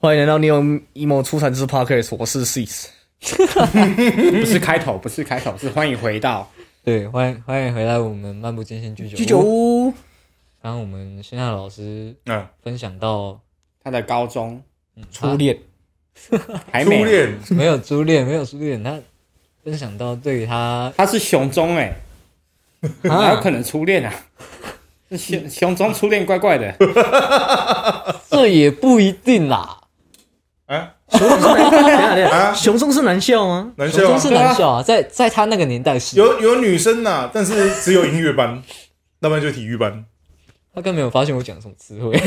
欢迎来到 Neo Emo 出产之 Podcast，我是 Sis，。不是开头，不是开头，是欢迎回到。对，欢迎欢迎回来我们漫步间线居酒居酒屋。屋，刚刚我们现在老师嗯，分享到他的高中初恋，初还没，恋？没有初恋，没有初恋，他分享到对于他他是熊中哎、哪有可能初恋啊？是雄雄中初恋怪怪的，这也不一定啦，啊，熊中是男，校吗？男校是男校啊，在在他那个年代是，有有女生呐，但是只有音乐班，要不然就体育班。他根本没有发现我讲什么词汇，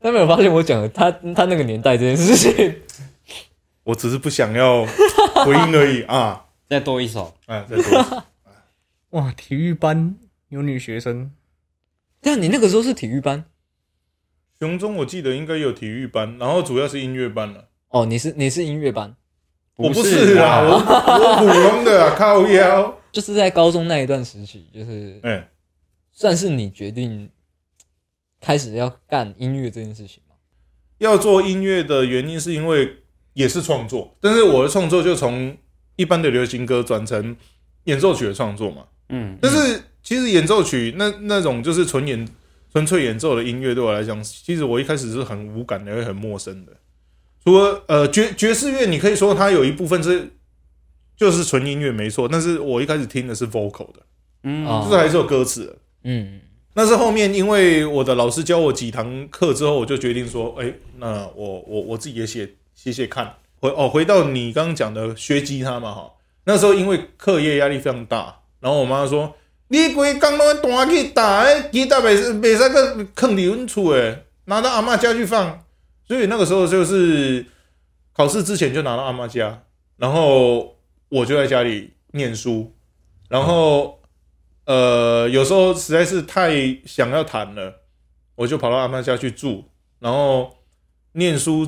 他没有发现我讲的他他那个年代这件事情。我只是不想要回应而已啊！再多一首。哎，再说，哇，体育班有女学生，对啊，你那个时候是体育班雄中我记得应该有体育班，然后主要是音乐班了。哦，你是你是音乐班，我不是啊，我我普通的啊，靠腰。就是在高中那一段时期，就是哎，算是你决定开始要干音乐这件事情吗？要做音乐的原因是因为也是创作，但是我的创作就从一般的流行歌转成演奏曲的创作嘛。嗯，但是其实演奏曲那那种就是纯演纯粹演奏的音乐，对我来讲，其实我一开始是很无感的，也很陌生的。除了呃爵爵士乐，你可以说它有一部分是就是纯音乐没错，但是我一开始听的是 vocal 的，嗯啊就是还是有歌词的。嗯，但是后面因为我的老师教我几堂课之后，我就决定说，哎、那我我我自己也写写写看。回哦，回到你刚刚讲的学吉他嘛，哈，那时候因为课业压力非常大，然后我妈说，你规工拢弹去打，哎，吉他袂袂使去坑伫阮厝诶，拿到阿嬷家去放。所以那个时候就是考试之前就拿到阿嬷家，然后我就在家里念书，然后。呃，有时候实在是太想要弹了，我就跑到阿妈家去住，然后念书，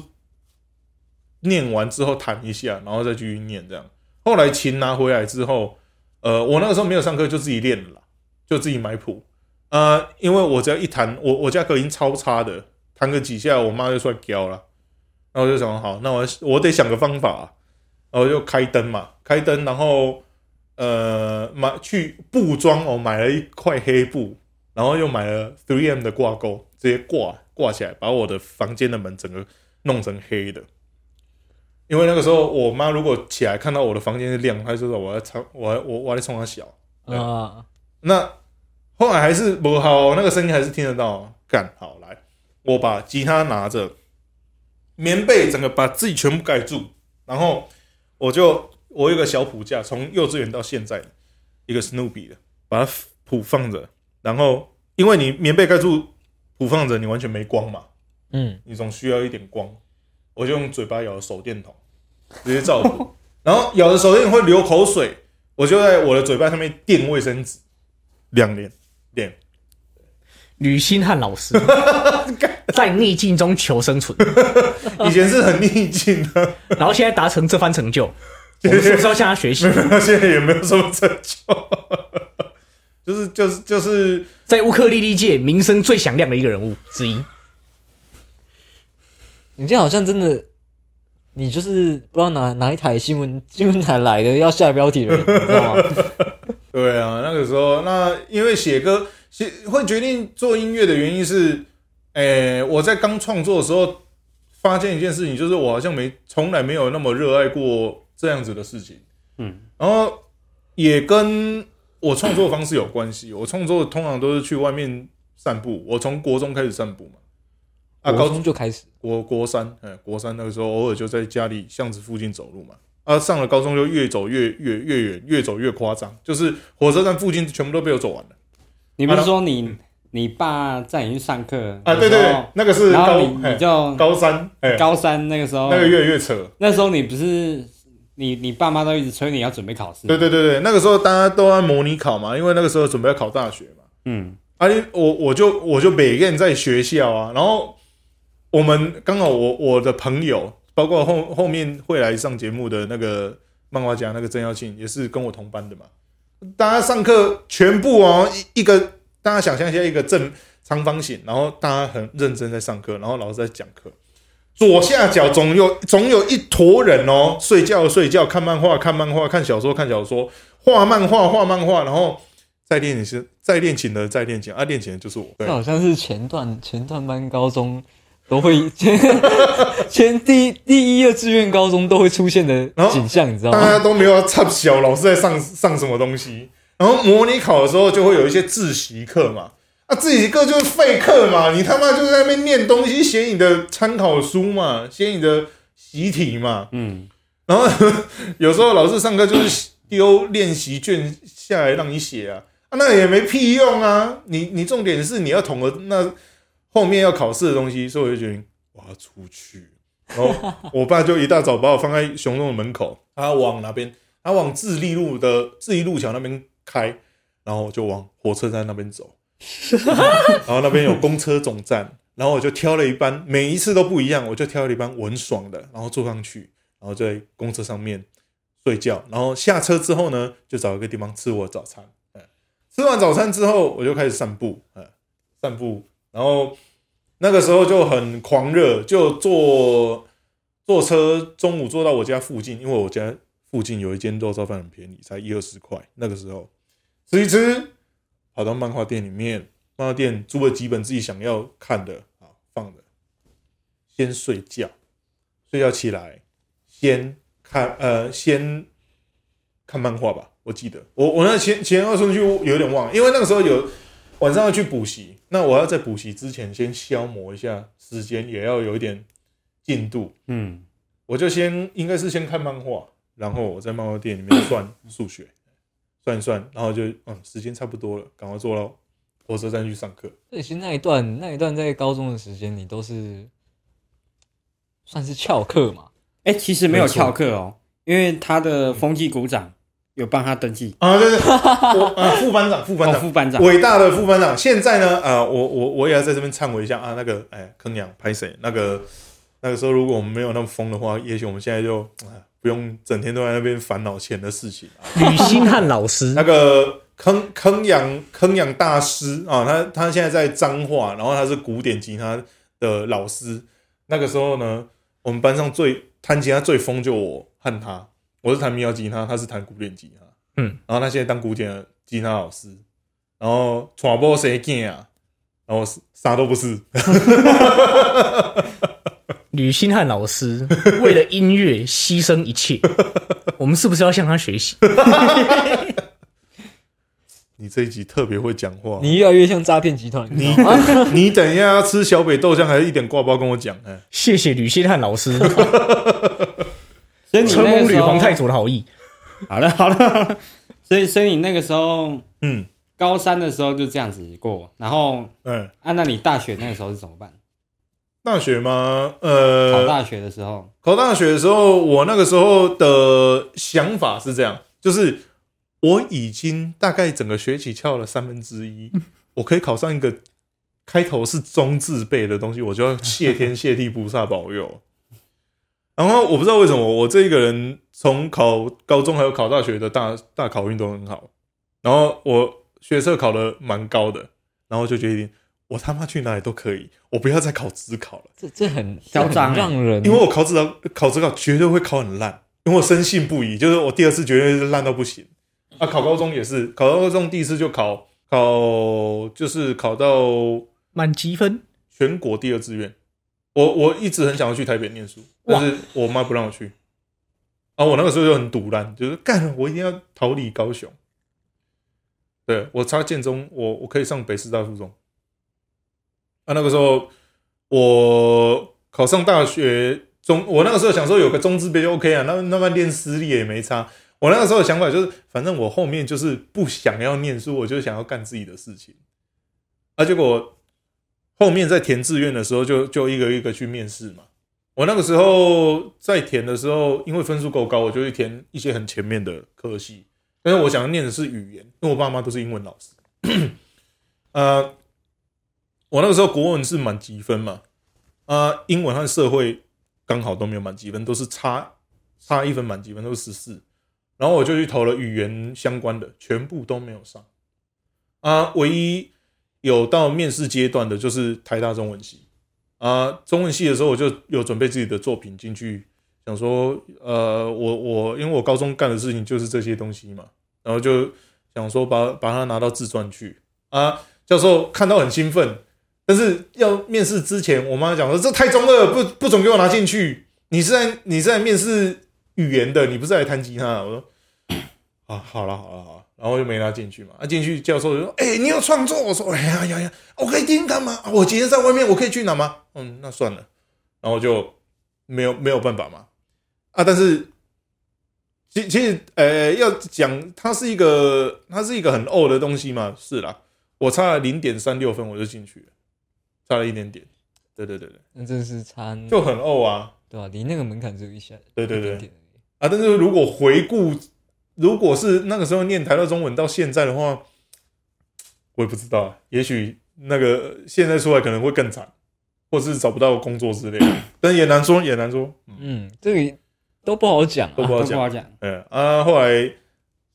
念完之后弹一下，然后再继续念这样。后来琴拿回来之后，呃，我那个时候没有上课，就自己练了，就自己买谱。呃，因为我只要一弹，我我家隔音超差的，弹个几下，我妈就出来教了。然后我就想，好，那我我得想个方法、然后就开灯嘛，开灯，然后呃，买去布装哦，买了一块黑布，然后又买了 3M 的挂钩，直接挂挂起来，把我的房间的门整个弄成黑的。因为那个时候，我妈如果起来看到我的房间是亮，她就说我要冲，我要我我在冲她小。啊，那后来还是不好，那个声音还是听得到。干好来，我把吉他拿着，棉被整个把自己全部盖住，然后我就我有一个小谱架，从幼稚园到现在一个 Snoopy 的，把它谱放着，然后因为你棉被盖住，谱放着，你完全没光嘛，嗯，你总需要一点光，我就用嘴巴咬手电筒，直接照谱，然后咬的手电筒会流口水，我就在我的嘴巴上面垫卫生纸，两年练。吕星汉老师。在逆境中求生存，以前是很逆境的，然后现在达成这番成就，我们是不是要向他学习？现在也没有什么成就，就是就是就是。在乌克丽丽界名声最响亮的一个人物之一。你这样好像真的，你就是不知道哪哪一台新闻新闻台来的要下标题的人，你知道吗？对啊，那个时候那因为写歌写会决定做音乐的原因是，诶、我在刚创作的时候发现一件事情，就是我好像没从来没有那么热爱过这样子的事情，嗯，然后也跟我创作方式有关系。我创作通常都是去外面散步，我从国中开始散步嘛，啊，高高中就开始，国国三，哎，国三那个时候偶尔就在家里巷子附近走路嘛。啊，上了高中就越走越越越远，越走越夸张，就是火车站附近全部都被我走完了。你不是说你你爸在你去上课啊，对对对那个是高然后你就高三，哎，高三那个时候，那个越来越扯。那时候你不是你你爸妈都一直催你要准备考试，对对对对，那个时候大家都在模拟考嘛，因为那个时候准备要考大学嘛。嗯，啊，你我我就我就每个人在学校啊，然后我们刚好我我的朋友，包括后后面会来上节目的那个漫画家那个郑耀庆，也是跟我同班的嘛。大家上课全部哦，一一个大家想象一下，一个正长方形，然后大家很认真在上课，然后老师在讲课。左下角总有总有一坨人哦，睡觉睡觉，看漫画看漫画，看小说看小说，画漫画画漫画，然后再练琴，再练琴的再练琴，啊，练琴的就是我。对，好像是前段前段班高中都会前前第第一二志愿高中都会出现的景象，你知道吗大？家都没有要插小，老师在上上什么东西。然后模拟考的时候就会有一些自习课嘛，啊，自习课就是废课嘛，你他妈就在那边念东西，写你的参考书嘛，写你的习题嘛。嗯，然后 有时候老师上课就是丢练习卷下来让你写啊，啊，那也没屁用啊。你你重点是你要统合那后面要考试的东西，所以我就决定我要出去。然后我爸就一大早把我放在雄中的门口，他往哪边？他往智利路的智利路桥那边开，然后我就往火车站那边走。然后那边有公车总站，然后我就挑了一班，每一次都不一样，我就挑了一班文爽的，然后坐上去，然后在公车上面睡觉，然后下车之后呢，就找一个地方吃我的早餐。吃完早餐之后，我就开始散步，嗯，散步，然后那个时候就很狂热，就坐坐车，中午坐到我家附近，因为我家附近有一间肉燥饭很便宜，才一二十块。那个时候吃一吃，跑到漫画店里面，漫画店租了几本自己想要看的啊，放着，先睡觉，睡觉起来，先看呃，先看漫画吧。我记得我我那前前二顺序有点忘，因为那个时候有晚上要去补习，那我要在补习之前先消磨一下时间，也要有一点进度。嗯，我就先应该是先看漫画，然后我在漫画店里面算 数学，算一算，然后就嗯时间差不多了，赶快坐到火车站去上课。所以其实那一段那一段在高中的时间，你都是算是翘课嘛？哎、其实没有翘课哦，因为他的风纪股长有帮他登记，啊，对对，我啊副班长，副班哦，长，副班长，伟大的副班长。现在呢，啊，我我我也要在这边忏悔一下啊，那个哎，坑阳拍谁？那个那个时候如果我们没有那么疯的话，也许我们现在就啊不用整天都在那边烦恼钱的事情啊。吕星汉老师 那个坑坑养坑养大师啊，他他现在在彰化，然后他是古典吉他的老师。那个时候呢，我们班上最弹吉他最疯就我和他，我是弹民谣吉他，他是弹古典吉他。嗯，然后他现在当古典的吉他老师，然后传播谁见啊？然后啥都不是，吕星汉老师为了音乐牺牲一切，我们是不是要向他学习？你这一集特别会讲话。你越来越像诈骗集团，你你 等一下要吃小北豆浆，还是一点挂包跟我讲？哎，谢谢吕星汉老师，所以你承蒙吕那个时候皇太祖的好意。好了好了，好了 所以所以你那个时候嗯高三的时候就这样子过，然后嗯，啊，那你大学那个时候是怎么办？大学吗？呃，考大学的时候，考大学的时候，我那个时候的想法是这样，就是我已经大概整个学期翘了三分之一，我可以考上一个开头是中字辈的东西，我就要谢天谢地菩萨保佑。然后我不知道为什么，我这一个人从考高中还有考大学的大大考运都很好，然后我学测考的蛮高的，然后就决定我他妈去哪里都可以，我不要再考职考了。这这很嚣张让人因为我考职考考职考绝对会考很烂，因为我深信不疑，就是我第二次绝对是烂到不行。啊，考高中也是，考高中第一次就考考就是考到满积分，全国第二志愿。我我一直很想要去台北念书，但是我妈不让我去。啊，我那个时候就很堵烂，就是干，我一定要逃离高雄。对我插建中，我我可以上北师大附中。啊，那个时候我考上大学中，我那个时候想说有个中字辈就 OK 啊，那那么练私立也没差。我那个时候的想法就是，反正我后面就是不想要念书，我就想要干自己的事情。啊，结果后面在填志愿的时候就，就一个一个去面试嘛。我那个时候在填的时候，因为分数够高，我就去填一些很前面的科系。但是我想要念的是语言，因为我爸妈都是英文老师。呃，我那个时候国文是满积分嘛，啊、英文和社会刚好都没有满积分，都是差差一分满积分，都是十四。然后我就去投了语言相关的，全部都没有上。啊，唯一有到面试阶段的，就是台大中文系啊。中文系的时候，我就有准备自己的作品进去，想说，呃，我我因为我高中干的事情就是这些东西嘛，然后就想说把把它拿到自传去啊。教授看到很兴奋，但是要面试之前，我妈讲说这太中二，不不准给我拿进去。你是在你是在面试语言的，你不是来弹吉他。我说啊，好了好了好了，然后就没拉进去嘛。啊，进去教授就说：“哎、你有创作？”我说：“哎呀呀呀，我可以听看吗？我今天在外面，我可以去拿吗？”嗯，那算了，然后就没有没有办法嘛。啊，但是其其实呃，要讲它是一个它是一个很欧的东西嘛，是啦，我差了零点三六分我就进去了，差了一点点。对对对对，那真是差，就很欧啊。对吧、离那个门槛只有一下，对对对啊，但是如果回顾，如果是那个时候念台大中文到现在的话，我也不知道，啊也许那个现在出来可能会更惨，或是找不到工作之类的，但也难说，也难说。嗯，这个都不好讲啊。都不好讲。嗯啊，后来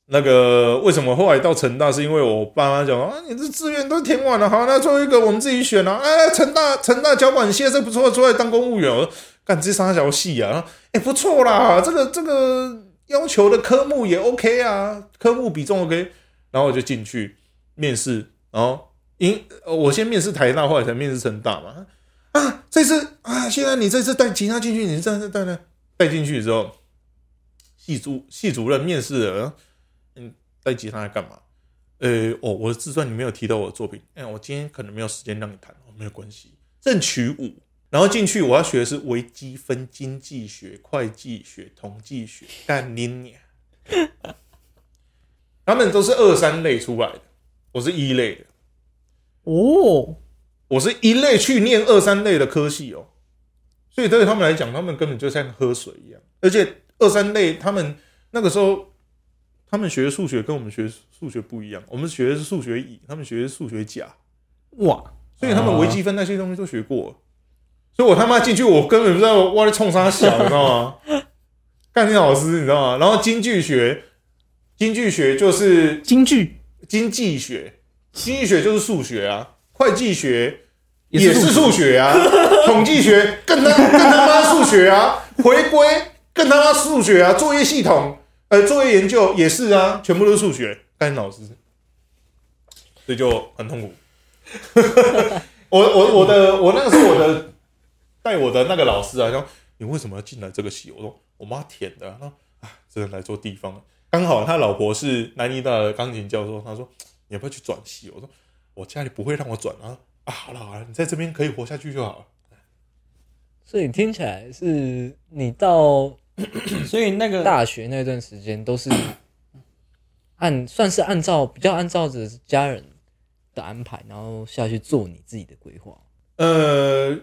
那个为什么后来到成大，是因为我爸妈讲啊，你这志愿都填完了，好，那最后一个我们自己选啊。哎，成大成大交管系这不错，出来当公务员。我说干这三条系啊，然后哎不错啦，这个这个要求的科目也 OK 啊，科目比重 OK，然后我就进去面试，然后因我先面试台大，后来才面试成大嘛。啊，这次啊，现在你这次带吉他进去，你这次带带带进去之后，系主系主任面试了，嗯，带吉他来干嘛？呃，哦，我的自传里没有提到我的作品，哎，我今天可能没有时间让你弹，哦，没有关系，正取五，然后进去我要学的是微积分、经济学、会计学、统计学，干你娘！他们都是二三类出来的，我是一类的，哦，我是一类去念二三类的科系哦，所以对他们来讲，他们根本就像喝水一样。而且二三类他们那个时候，他们学数学跟我们学数学不一样，我们学的是数学乙，他们学的是数学甲，哇，所以他们微积分那些东西都学过了。所以我他妈进去，我根本不知道我在冲啥小，你知道吗？干练老师，你知道吗？然后经济学，经济学就是京剧经济学，经济学就是数学啊，会计学也也是是数数学啊，统计学更他更他妈数学啊，回归更他妈数学啊，作业系统呃作业研究也是啊，全部都是数学，干老师，所以就很痛苦。我我我的我那个时候我的带我的那个老师啊，说你为什么要进来这个系？我说我妈填的、啊，他说啊，这个来做地方了，刚好他老婆是南医大的钢琴教授，他说你要不要去转系？我说我家里不会让我转啊。啊，好了好了，你在这边可以活下去就好了。所以听起来是你到所以那个大学那段时间都是按算是按照比较按照着家人的安排，然后下去做你自己的规划。呃，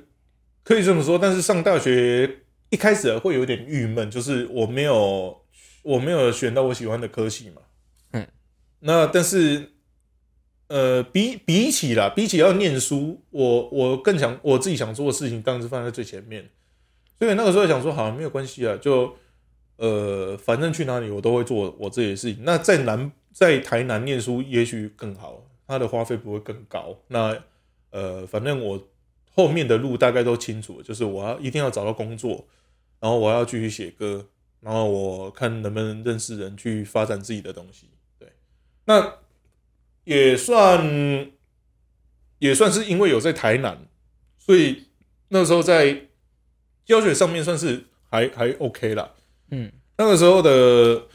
可以这么说，但是上大学一开始会有点郁闷，就是我没有我没有选到我喜欢的科系嘛。嗯，那但是呃，比比起啦，比起要念书，我我更想我自己想做的事情，当然是放在最前面。所以那个时候想说，好，没有关系啊，就呃，反正去哪里我都会做我自己的事情。那在南在台南念书也许更好，它的花费不会更高。那呃，反正我后面的路大概都清楚，就是我要一定要找到工作，然后我要继续写歌，然后我看能不能认识人去发展自己的东西。对，那也算也算是因为有在台南，所以那时候在教学上面算是还还 OK 啦。嗯，那个时候的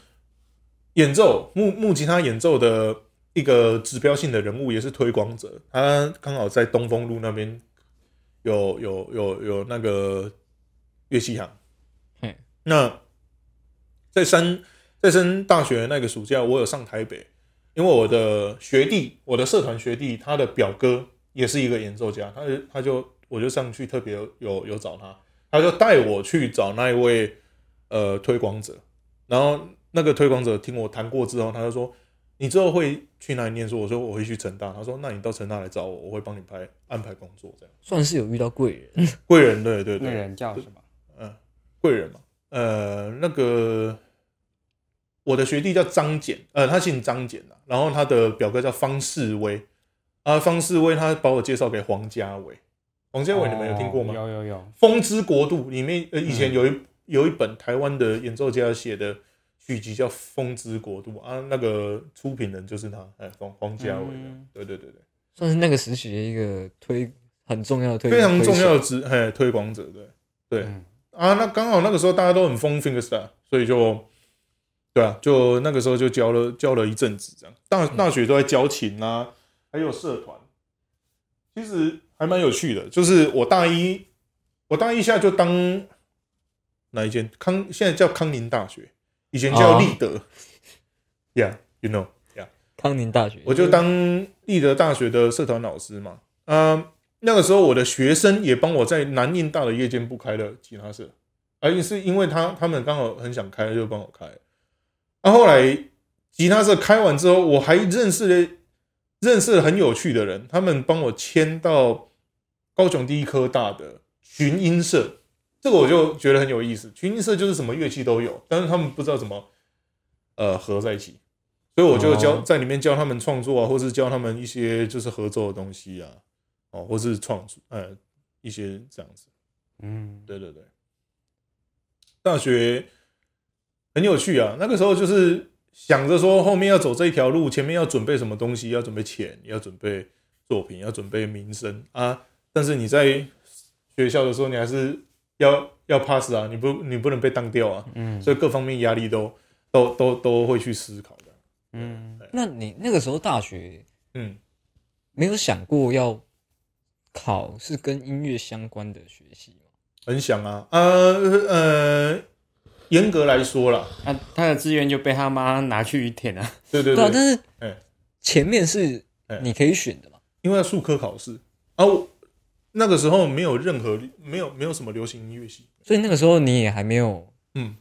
演奏木木吉他演奏的一个指标性的人物，也是推广者。他刚好在东风路那边有有有有那个乐器行嘿。那在升在升大学那个暑假，我有上台北，因为我的学弟，我的社团学弟，他的表哥也是一个演奏家，他就他就我就上去特别有有有找他，他就带我去找那一位呃推广者，然后那个推广者听我弹过之后，他就说：“你之后会去哪里念书？”我说：“我会去成大。”他说：“那你到成大来找我，我会帮你排安排工作。”这样，算是有遇到贵人。贵人，对对对，贵人叫什么？嗯贵人嘛，呃，那个我的学弟叫张简，呃，他姓张简啊，然后他的表哥叫方世威啊，方世威他把我介绍给黄家伟，黄家伟你们有听过吗？哦有有有，风之国度》里面，呃，以前有一、有一本台湾的演奏家写的曲集叫《风之国度》啊，那个出品人就是他，哎，黄黄家伟的，嗯。对对对对，算是那个时期的一个推很重要的推非常重要推的支嘿推广者，对对、嗯。啊，那刚好那个时候大家都很疯 fingerstar，所以就对啊，就那个时候就教了教了一阵子，这样。大大学都在教琴啊，还有社团，其实还蛮有趣的。就是我大一，我大一下就当哪一间？康，现在叫康宁大学，以前叫哦。立德、y e a h you know，Yeah，康宁大学，我就当立德大学的社团老师嘛。啊、那个时候我的学生也帮我在南印大的夜间部开了吉他社，而是因为他他们刚好很想开，就帮我开。啊，后来吉他社开完之后，我还认识了认识了很有趣的人，他们帮我签到高雄第一科大的群音社，这个我就觉得很有意思。群音社就是什么乐器都有，但是他们不知道怎么呃合在一起，所以我就教、哦在里面教他们创作啊，或是教他们一些就是合作的东西啊，哦，或是创作呃一些这样子。嗯，对对对，大学很有趣啊。那个时候就是想着说后面要走这一条路，前面要准备什么东西，要准备钱，要准备作品，要准备名声啊。但是你在学校的时候，你还是要要 pass 啊，你不你不能被当掉啊，嗯。所以各方面压力都都都都会去思考的。嗯，那你那个时候大学嗯，没有想过要考是跟音乐相关的学习吗？很想啊，呃呃，严格来说啦，啊他的资源就被他妈拿去填了。对啊，对。对对，但是哎。前面是哎。你可以选的嘛。因为要数科考试。啊，我那个时候没有任何没有没有什么流行音乐系，所以那个时候你也还没有嗯，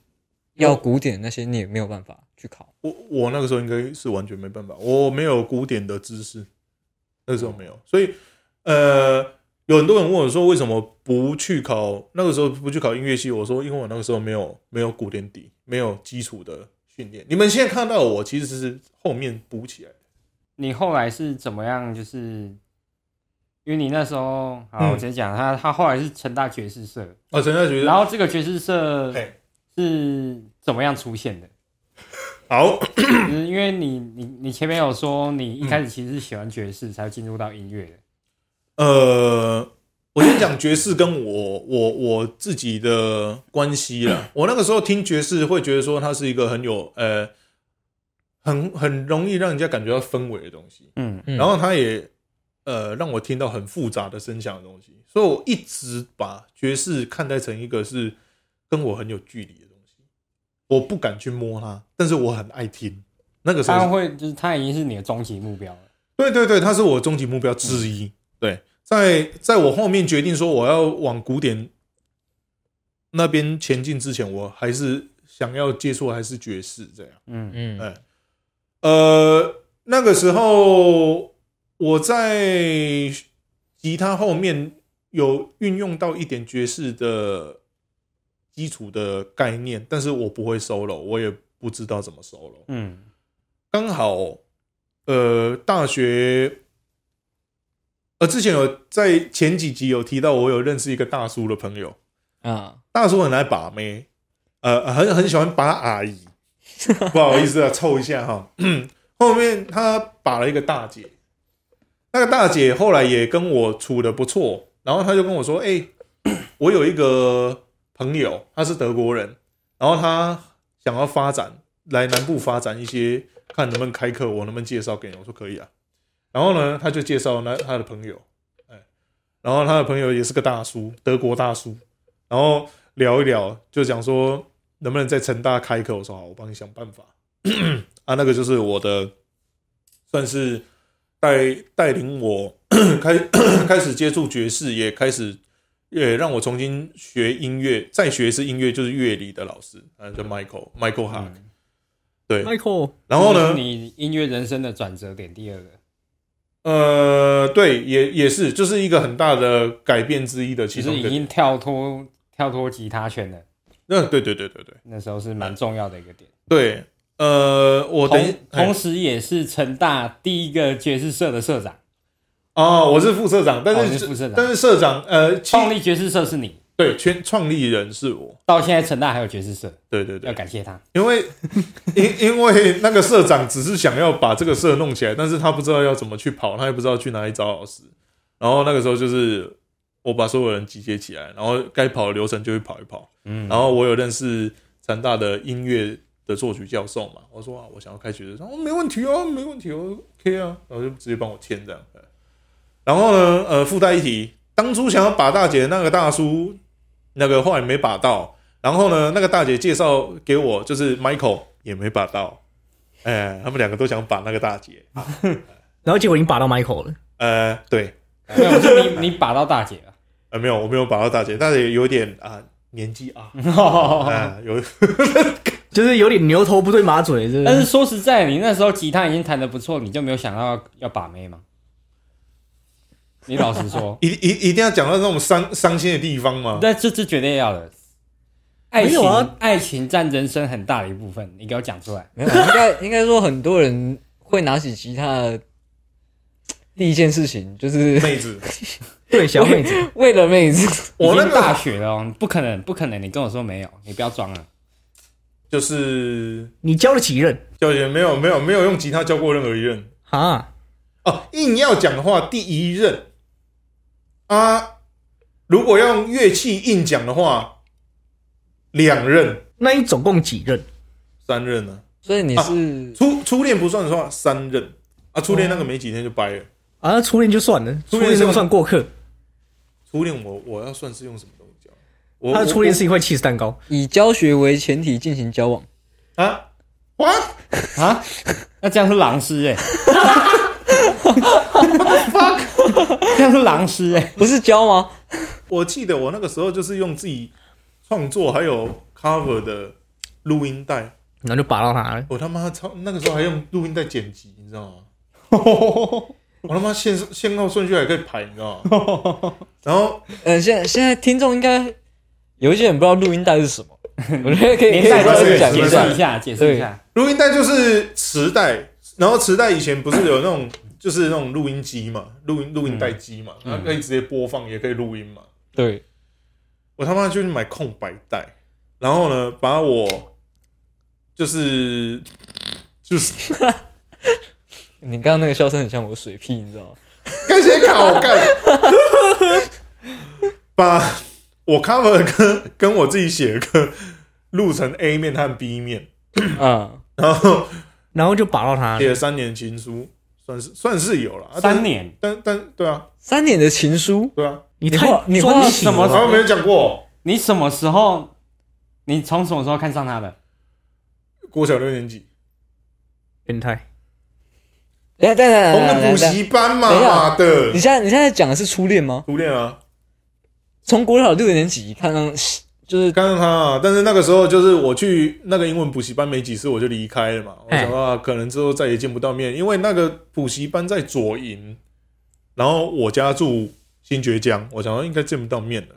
要古典那些，你也没有办法去考。我我那个时候应该是完全没办法，我没有古典的知识，那个时候没有，所以呃，有很多人问我说为什么不去考那个时候不去考音乐系，我说因为我那个时候没有没有古典底，没有基础的训练。你们现在看到我其实是后面补起来的，你后来是怎么样？就是因为你那时候，好，嗯。我直接讲，他他后来是成大爵士社，哦，成大爵士然后这个爵士社是怎么样出现的？好，就是因为你你你前面有说你一开始其实是喜欢爵士，才进入到音乐的。呃，我先讲爵士跟我我我自己的关系啦。我那个时候听爵士，会觉得说它是一个很有呃，很很容易让人家感觉到氛围的东西，嗯。嗯。然后它也呃让我听到很复杂的声响的东西，所以我一直把爵士看待成一个是跟我很有距离的东西，我不敢去摸它，但是我很爱听。那个时候他会就是它已经是你的终极目标了。对对对，它是我终极目标之一。对，在在我后面决定说我要往古典那边前进之前，我还是想要接触还是爵士这样。嗯嗯哎呃，那个时候我在吉他后面有运用到一点爵士的基础的概念，但是我不会 solo，我也不知道怎么 solo。嗯。刚好，呃，大学，呃，之前有在前几集有提到，我有认识一个大叔的朋友，啊，大叔很爱把妹，呃，很很喜欢把阿姨，不好意思啊，凑一下哈。后面他把了一个大姐，那个大姐后来也跟我处的不错，然后她就跟我说：“哎、我有一个朋友，他是德国人，然后他想要发展来南部发展一些，看能不能开课，我能不能介绍给你？”我说：“可以啊。”然后呢，他就介绍那他的朋友，哎，然后他的朋友也是个大叔，德国大叔，然后聊一聊，就讲说能不能在成大开课。我说好，我帮你想办法。啊，那个就是我的，算是带带领我 开 开始接触爵士，也开始也让我重新学音乐，再学一次音乐就是乐理的老师，啊，叫 Michael Michael Hark，、对，Michael，然后呢，你音乐人生的转折点第二个。呃，对，也也是，就是一个很大的改变之一的其中一个，其实已经跳脱跳脱吉他圈了，那，对对对对对。那时候是蛮重要的一个点。对，呃，我等同同时也是成大第一个爵士社的社长。哦，我是副社长，但哦是、你是副社长但是社长呃，创立爵士社是你，对全创立人是我，到现在成大还有爵士社，对对对要，感谢他。因为因 因为那个社长只是想要把这个社弄起来，但是他不知道要怎么去跑，他也不知道去哪里找老师。然后那个时候就是我把所有人集结起来，然后该跑的流程就会跑一跑。嗯，然后我有认识成大的音乐的作曲教授嘛，我说啊，我想要开学的，然后没问题哦，没问题哦，OK 啊，然后就直接帮我签这样。然后呢，呃，附带一提，当初想要把大姐的那个大叔，那个后来没把到。然后呢，那个大姐介绍给我，就是 Michael 也没把到。哎，他们两个都想把那个大姐。然后结果已经把到 Michael 了，呃，对，没有，是你你把到大姐了。呃，没有，我没有把到大姐，大姐有点啊、年纪啊，啊、有 就是有点牛头不对马嘴，是？但是说实在，你那时候吉他已经弹得不错，你就没有想到要把妹吗？你老实说，一一一定要讲到那种伤伤心的地方吗？但这是绝对要的。爱情爱情占人生很大的一部分，你给我讲出来。没有，应该应该说很多人会拿起吉他的第一件事情就是妹子，对，小妹子，为了妹子。我那已经大学了哦，不可能，不可能！你跟我说没有，你不要装了。就是你教了几任教也没有没有没有用吉他教过任何一任啊？哦。硬要讲的话，第一任啊，如果要用乐器硬讲的话，两任、那你总共几任？三任呢、所以你是初初恋不算的话，三任啊。初恋那个没几天就掰了。啊，初恋就算了，初初恋是恋这个算过客。初恋我我要算是用什么东西教？我他的初恋是一块 cheese 蛋糕，以教学为前提进行交往，我啊，what？啊？那这样是狼师哎、这样是狼师哎、不是教吗？我记得我那个时候就是用自己创作还有 cover 的录音带，然后就拔到他了。我他妈超那个时候还用录音带剪辑，你知道吗？我他妈先先后顺序还可以排，你知道吗？然后呃，现在现在听众应该有一些人不知道录音带是什么，我觉得可以可以年代稍微讲解一下释一。下，解释一下。录音带就是磁带，然后磁带以前不是有那种就是那种录音机嘛，录音录音带机嘛，它可以直接播放，也可以录音嘛。对，我他妈就去买空白带，然后呢，把我就是就是 你刚刚那个笑声很像我水屁，你知道吗？跟谁考干，把我 cover 的歌跟我自己写的歌录成 A 面和 B 面，嗯，然后然后就把到他了。写了三年情书，算是算是有了。啊三，年，但但但对啊，三年的情书，对啊，你太你画你什么了好像没有讲过。你什么时候？你从什么时候看上他的？国小六年级，变态。等一下等一下同个补习班嘛，的。你，现在你现在讲的是初恋吗？初恋啊，从国小六年级看上，就是看上他啊，但是那个时候就是我去那个英文补习班没几次我就离开了嘛，我哎想啊，可能之后再也见不到面，因为那个补习班在左营，然后我家住新爵江，我想说应该见不到面了。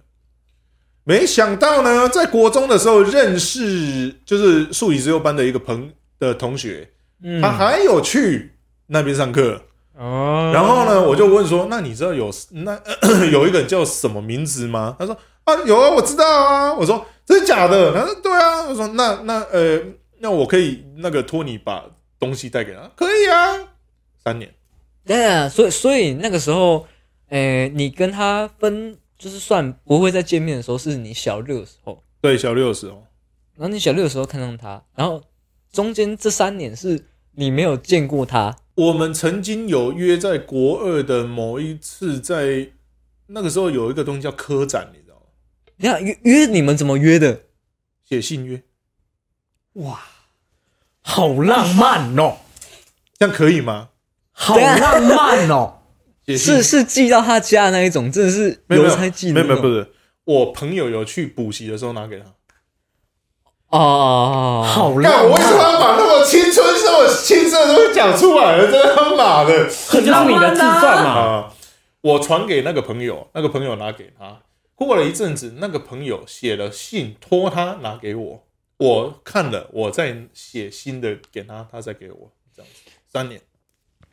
没想到呢，在国中的时候认识就是数理自由班的一个朋的同学，嗯。他还有去那边上课，哦然后呢，我就问说：“那你知道有那 有一个人叫什么名字吗？”他说：“啊，有啊，我知道啊。”我说：“真的假的？”他说：“对啊。”我说：“那那呃，那我可以那个托你把东西带给他，可以啊。”三年，对啊，所以所以那个时候，诶、你跟他分就是算不会再见面的时候，是你小六的时候，对，小六的时候，然后你小六的时候看上他，然后中间这三年是你没有见过他，我们曾经有约在国二的某一次，在那个时候有一个东西叫科展，你知道吗？你看约约你们怎么约的？写信约，哇好浪漫哦，这样可以吗？好浪漫哦！是是寄到他家的那一种，真的是邮差寄的。没有没有不是，我朋友有去补习的时候拿给他。哦好浪我为什么，要把那么青春、那么青涩的东西讲出来了？真他妈的！这就是你的自传嘛。啊，我传给那个朋友，那个朋友拿给他。过了一阵子，那个朋友写了信托他拿给我，我看了，我再写新的给他，他再给我，这样子三年。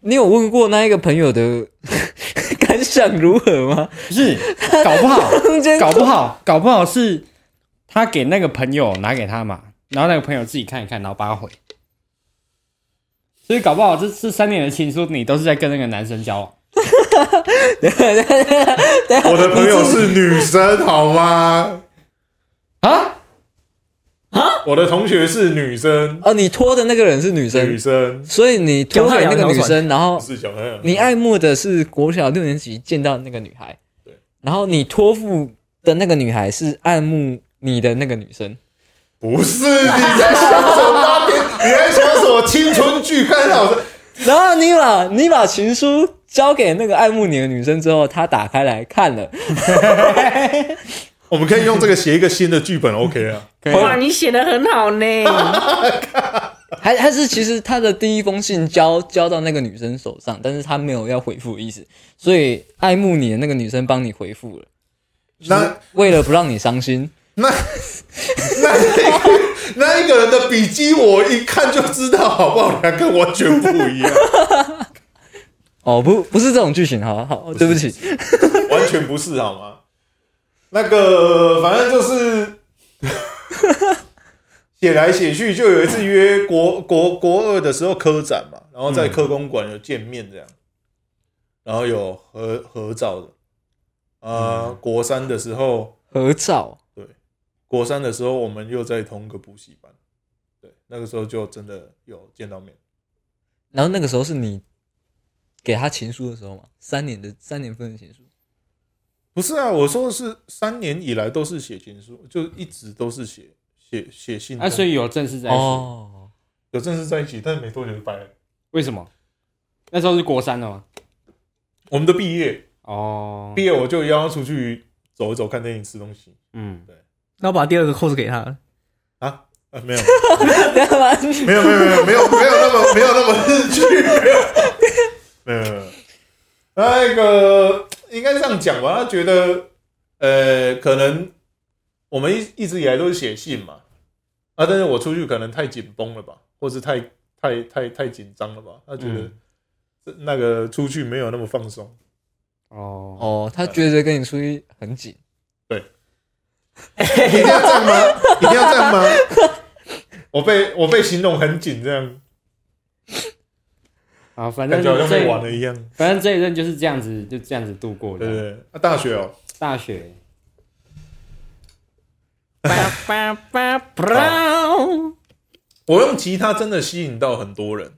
你有问过那一个朋友的？感想如何吗？不是，搞不好，搞不好，搞不好是他给那个朋友拿给他嘛，然后那个朋友自己看一看，然后把它回。所以搞不好这这三年的情书，你都是在跟那个男生交往。我的朋友是女生，好吗？啊啊？我的同学是女生，哦，你拖的那个人是女生女生，所以你拖给那个女生，然后是小朋友。你爱慕的是国小六年级见到那个女孩，对，然后你托付的那个女孩是爱慕你的那个女生，不是你在想什么？你在想什么青春剧？看到的然后你把你把情书交给那个爱慕你的女生之后，她打开来看了，我们可以用这个写一个新的剧本，OK 啊？哇，你写的很好呢。还还是其实他的第一封信交交到那个女生手上，但是他没有要回复的意思，所以爱慕你的那个女生帮你回复了，那为了不让你伤心。那那 那一个人的笔记，我一看就知道，好不好？两个完全不一样，哦，不，不是这种剧情，好好，对不起。完全不是，好吗？那个反正就是写来写去，就有一次约国国国二的时候科展嘛，然后在科公馆有见面这样，然后有合合照的。啊、国三的时候，合照，国三的时候我们又在同一个补习班，对，那个时候就真的有见到面。然后那个时候是你给他情书的时候嘛？三年的三年份的情书，不是啊，我说的是三年以来都是写情书，就一直都是写写写信。啊，所以有正式在一起。哦，有正式在一起，但是没多久就掰了。为什么？那时候是国三了吗？我们都毕业，哦，毕业我就邀他出去走一走，看电影、吃东西嗯，然后把第二个扣子给他了，啊。啊，没有，没有？没有，没有，没有，没有，没有那么，没有那么日剧，没有，没有，没有。那个应该这样讲吧，他觉得，呃，可能我们一一直以来都是写信嘛，啊，但是我出去可能太紧绷了吧，或是太太太太紧张了吧，他觉得那个出去没有那么放松。哦，哦，他觉得跟你出去很紧，一定要这样吗？一定要这样吗？我被我被形容很紧，这样啊，反感正就好像被玩了一样，反正这一任就是这样子，就这样子度过的。对不对？啊，大学哦，大学我用吉他真的吸引到很多人，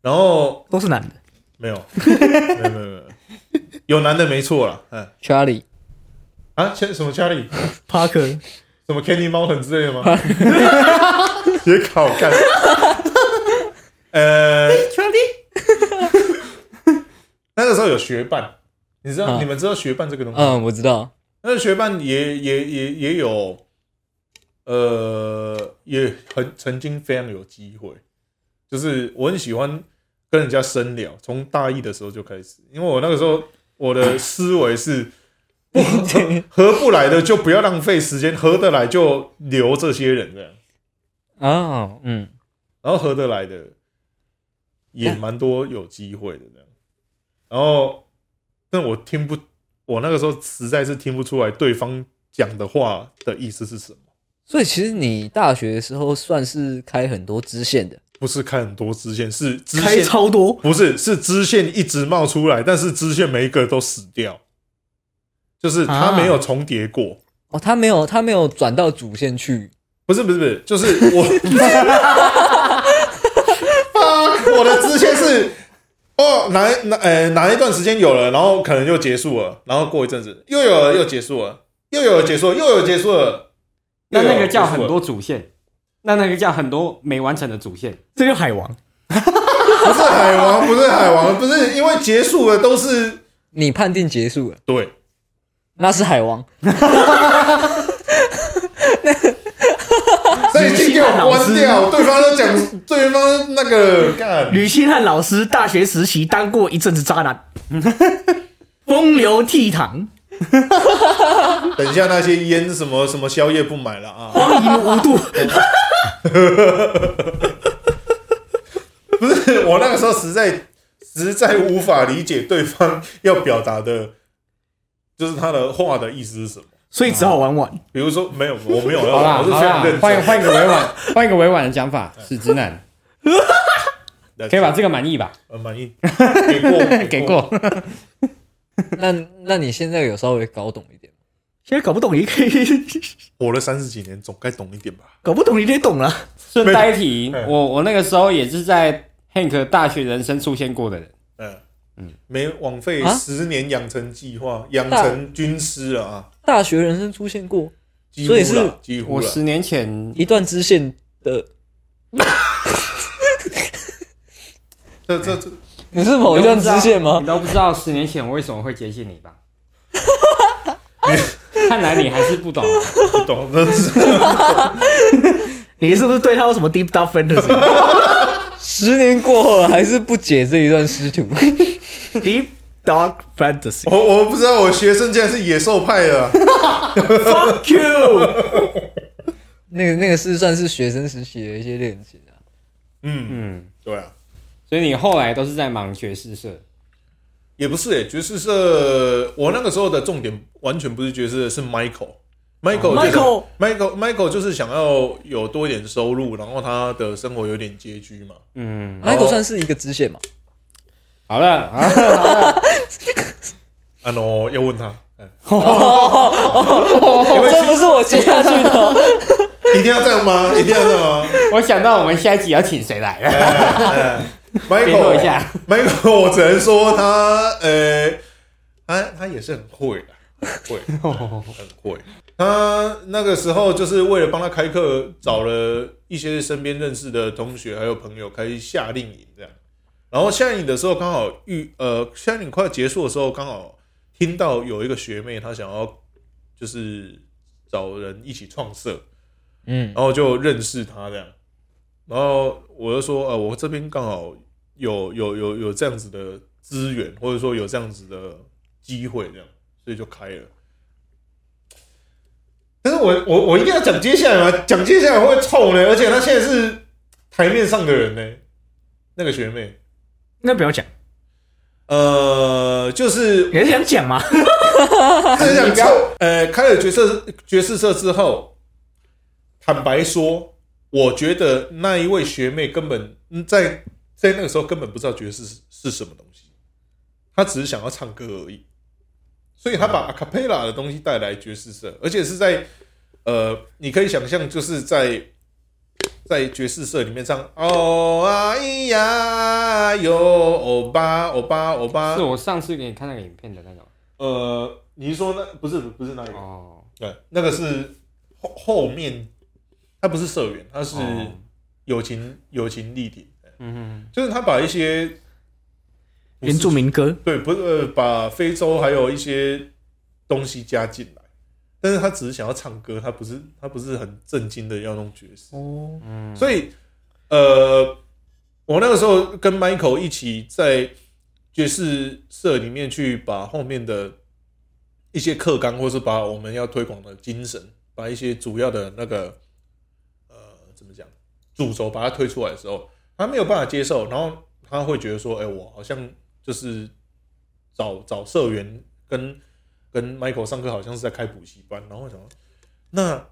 然后都是男的。没有，没有，没有，没有，有男的没错了，嗯 Charlie，啊，什什么 Charlie，帕克，什么 Candy Mountain 之类的吗？也考干，呃，Charlie，那个时候有学伴，你知道、啊。你们知道学伴这个东西吗？嗯，我知道，那个学伴也也也也有，呃，也很曾经非常有机会，就是我很喜欢跟人家深聊，从大一的时候就开始，因为我那个时候我的思维是不 合合不来的就不要浪费时间，合得来就留这些人这样，哦，嗯，然后合得来的也蛮多有机会的这样，然后但我听不，我那个时候实在是听不出来对方讲的话的意思是什么。所以其实你大学的时候算是开很多支线的，不是开很多支线，是支开超多，不是是支线一直冒出来，但是支线每一个都死掉，就是它没有重叠过。哦，他没有他没有转到主线去，不是不是不是，就是我，啊，我的支线是哦哪一哪呃哪一段时间有了，然后可能就结束了，然后过一阵子又有了又结束了，又有了结束了，又有结束了，那那个叫很多主线，那那个叫很多没完成的主线。这就海王。不是海王，不是海王，不是因为结束了都是你判定结束了，对。那是海王，所以请给我关掉，对方都讲，对方那个干，吕星汉老师大学时期当过一阵子渣男，风流倜傥，等一下那些烟什么什么宵夜不买了啊！荒淫无度。不是，我那个时候实在实在无法理解对方要表达的，就是他的话的意思是什么。所以只好玩玩。比如说，没有，我没有要，好啦我是好啦常认，换真。换一个委婉，换一个委婉的讲法，是直男，可以吧？这个满意吧？呃，满意，给过，给。过。那那你现在有稍微搞懂一点吗？现在搞不懂也可以，活了三十几年，总该懂一点吧？搞不懂你得懂啊。顺带一提没，我我那个时候也是在 Hank 大学人生出现过的人。没枉费啊十年养成计划，养成军师了啊！大学人生出现过幾乎所以是，几乎了。我十年前一段支线的，这这这，你是某一段支线吗你？都不知道十年前我为什么会接近你吧？看来你还是不懂。不懂，真是 你是不是对他有什么 deep dark fantasy？deep 十年过后了，还是不解这一段师徒。Dark fantasy？我我不知道，我学生竟然是野兽派的啊，Fuck you！那个那个是算是学生时期的一些恋情啊。嗯，嗯，对啊，所以你后来都是在忙爵士社。也不是诶，爵士社，我那个时候的重点完全不是爵士社，是 Michael。Michael 就是 Michael Michael 就是想要有多一点收入，然后他的生活有点拮据嘛。嗯，Michael 算是一个支线嘛？好了 啊，啊喏，要问他，哎这不是我接下去的。一定要这样吗？一定要这样吗？我想到我们下一集要请谁来了，哎联络一 Michael 下。Michael，我只能说他，呃，他他也是很会的，很会，很会。他那个时候就是为了帮他开课，找了一些身边认识的同学还有朋友开夏令营这样。然后夏令营的时候刚好遇呃夏令营快要结束的时候，刚好听到有一个学妹她想要就是找人一起创社，嗯，然后就认识她这样，然后我就说，呃，我这边刚好有有有有这样子的资源，或者说有这样子的机会，这样，所以就开了。但是我我我一定要讲接下来吗？讲接下来会臭呢，而且他现在是台面上的人呢，那个学妹，那不要讲，呃，就是你是想讲吗？这样。讲，呃，开了角色爵士社之后，坦白说，我觉得那一位学妹根本嗯在在那个时候根本不知道爵士是是什么东西，她只是想要唱歌而已，所以她把 a cappella 的东西带来爵士社，而且是在呃，你可以想象就是在在爵士社里面唱哦啊咿呀哟欧巴欧巴欧巴。是，我上次给你看那个影片的那个吗呃，你是说那不是不是那个？哦，对，那个是后后面，他不是社员，他是哦。友情友情力挺，嗯就是他把一些原住民歌，对，不是、呃、把非洲还有一些东西加进来，但是他只是想要唱歌，他不是他不是很震惊的要弄爵士，哦，嗯，所以呃，我那个时候跟 Michael 一起在爵士社里面去把后面的一些课纲，或是把我们要推广的精神，把一些主要的那个呃怎么讲主轴把它推出来的时候，他没有办法接受，然后他会觉得说，哎、我好像就是找找社员跟跟 Michael 上课，好像是在开补习班，然后我想，那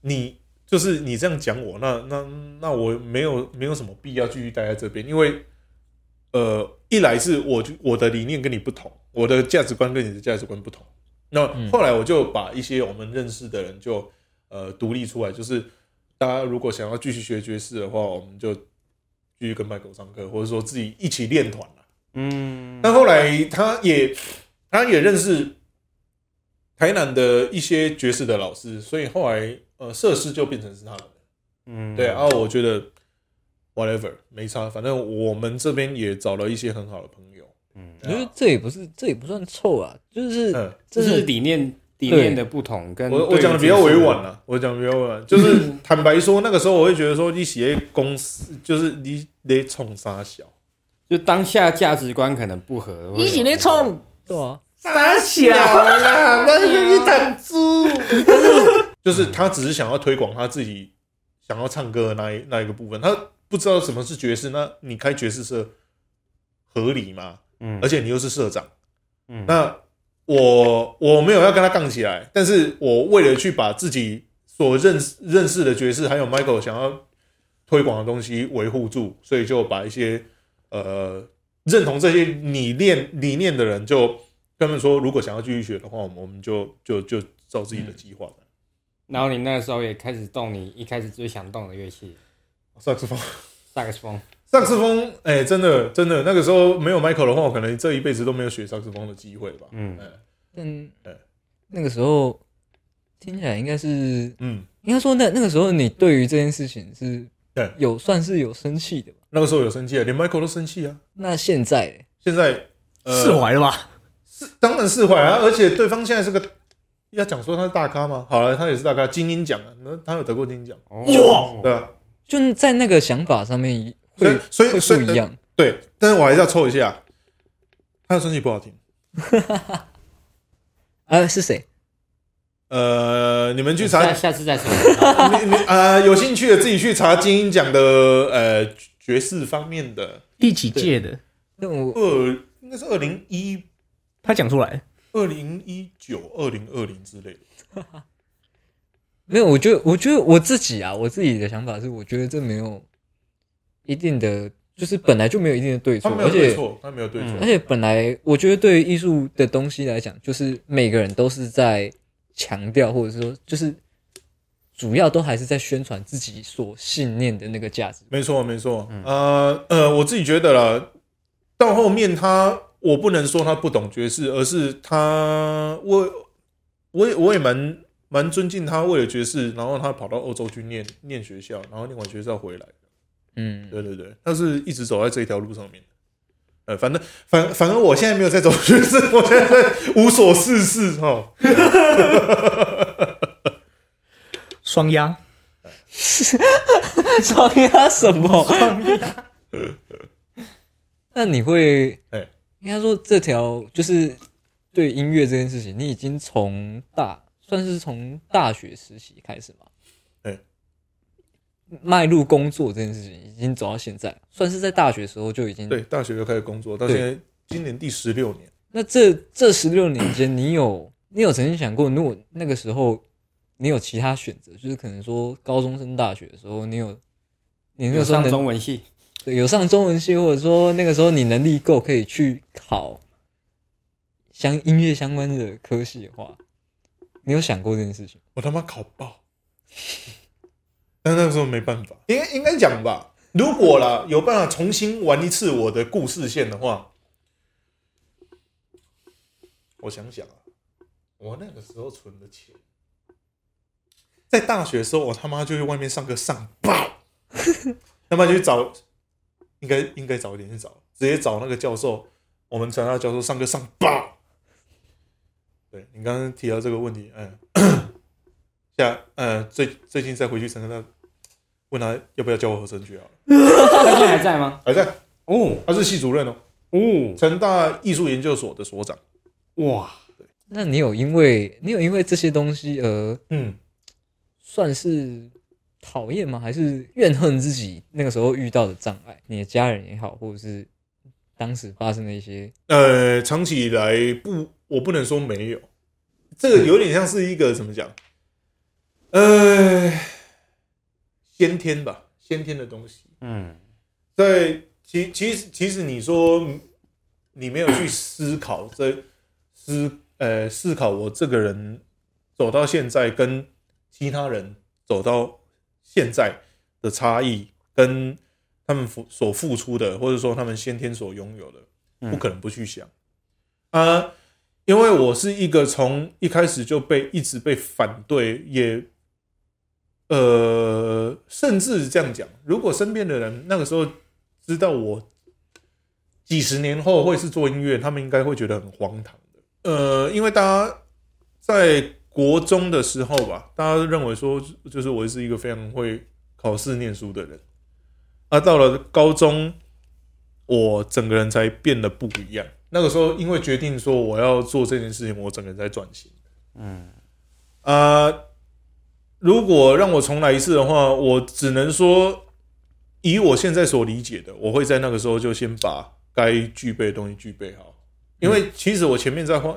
你就是你这样讲我，那那那我没有没有什么必要继续待在这边，因为呃，一来是我就我的理念跟你不同，我的价值观跟你的价值观不同。那后来我就把一些我们认识的人就呃独立出来，就是大家如果想要继续学爵士的话，我们就继续跟 Michael 上课，或者说自己一起练团了。嗯，但后来他也他也认识台南的一些爵士的老师，所以后来呃设施就变成是他们。的。嗯，对啊，我觉得 whatever 没差，反正我们这边也找了一些很好的朋友。嗯，我觉得这也不是，这也不算臭啊，就是嗯，这是理念理念的不同，跟我我讲的比较委婉了，我讲的比较委婉，就是坦白说，那个时候我会觉得说，你企业公司就是你得冲杀小，就当下价值观可能不合，一起来冲。对啊，傻小，啦，那是一滩猪。就是他只是想要推广他自己想要唱歌的那一那一个部分，他不知道什么是爵士，那你开爵士社合理吗？嗯而且你又是社长，嗯那我我没有要跟他杠起来，但是我为了去把自己所认识认识的爵士，还有 Michael 想要推广的东西维护住，所以就把一些呃认同这些理念理念的人，就跟他们说，如果想要继续学的话，我们我们就就就照自己的计划来。然后你那个时候也开始动你一开始最想动的乐器萨克斯风，萨克斯风。萨克斯风，哎、真的真的，那个时候没有 Michael 的话，我可能这一辈子都没有学萨克斯风的机会吧。嗯哎但对那个时候听起来应该是，嗯，应该说那那个时候你对于这件事情是对有算是有生气的吧？那个时候有生气啊，连 Michael 都生气啊。那现在嘞现在呃释怀了吧？当然释怀啊，而且对方现在是个要讲说他是大咖吗？好了，他也是大咖，金鹰奖啊，那他有得过金鹰奖，哇对吧？就在那个想法上面会会所以所以不一样。对，但是我还是要抽一下，他的声音不好听。呃，是谁？呃，你们去查，下次再说。你你啊，有兴趣的自己去查金鹰奖的呃爵士方面的，第几届的？那我二应该是二零一他讲出来，二零一九、二零二零之类的。没有，我觉得，我觉得我自己啊，我自己的想法是，我觉得这没有一定的，就是本来就没有一定的对错，他没有而且错，他没有对错嗯而。且本来我觉得对于艺术的东西来讲，就是每个人都是在强调，或者说就是主要都还是在宣传自己所信念的那个价值。没错，没错。呃呃，我自己觉得啦，到后面他，我不能说他不懂爵士，而是他，我我也我也蛮蛮尊敬他，为了爵士，然后他跑到欧洲去念念学校，然后念完学校回来。嗯，对对对，他是一直走在这一条路上面。呃，反正反反正我现在没有在走爵士，我现在在无所事事哈。双压，双鸭什么？那你会，哎应该说这条就是对音乐这件事情，你已经从大算是从大学实习开始嘛？哎迈入工作这件事情已经走到现在，算是在大学时候就已经对，大学就开始工作，到现在今年第十六年。那这这十六年间，你有你有曾经想过，如果那个时候你有其他选择，就是可能说高中升大学的时候，你有你那有上个时候上中文系，对有上中文系，或者说那个时候你能力够，可以去考相音乐相关的科系的话，你有想过这件事情？我他妈考爆，但那个时候没办法，应该应该讲吧。如果啦有办法重新玩一次我的故事线的话，我想想啊，我那个时候存的钱，在大学的时候，我他妈就去外面上课上爆，他妈就去找，应该应该早一点去找，直接找那个教授，我们传大教授上课上爆。对你刚刚提到这个问题，嗯，下呃最最近再回去陈科大问他要不要教我合成曲好了，他现在还在吗？还在，哦他是系主任哦，哦，成大艺术研究所的所长，哇，那你有因为你有因为这些东西而嗯，算是讨厌吗？还是怨恨自己那个时候遇到的障碍？你的家人也好，或者是当时发生的一些呃，长期以来不，我不能说没有，这个有点像是一个怎么讲，呃，先天吧，先天的东西，嗯在其其实其实你说你没有去思考这思呃思考我这个人走到现在跟其他人走到现在的差异，跟他们付所付出的，或者说他们先天所拥有的，嗯不可能不去想啊、因为我是一个从一开始就被一直被反对，也呃，甚至这样讲，如果身边的人那个时候知道我几十年后会是做音乐，他们应该会觉得很荒唐的。呃，因为大家在国中的时候吧，大家认为说，就是我是一个非常会考试念书的人，啊，到了高中，我整个人才变得不一样。那个时候，因为决定说我要做这件事情，我整个人在转型。嗯啊、如果让我重来一次的话，我只能说，以我现在所理解的，我会在那个时候就先把该具备的东西具备好。因为其实我前面在花，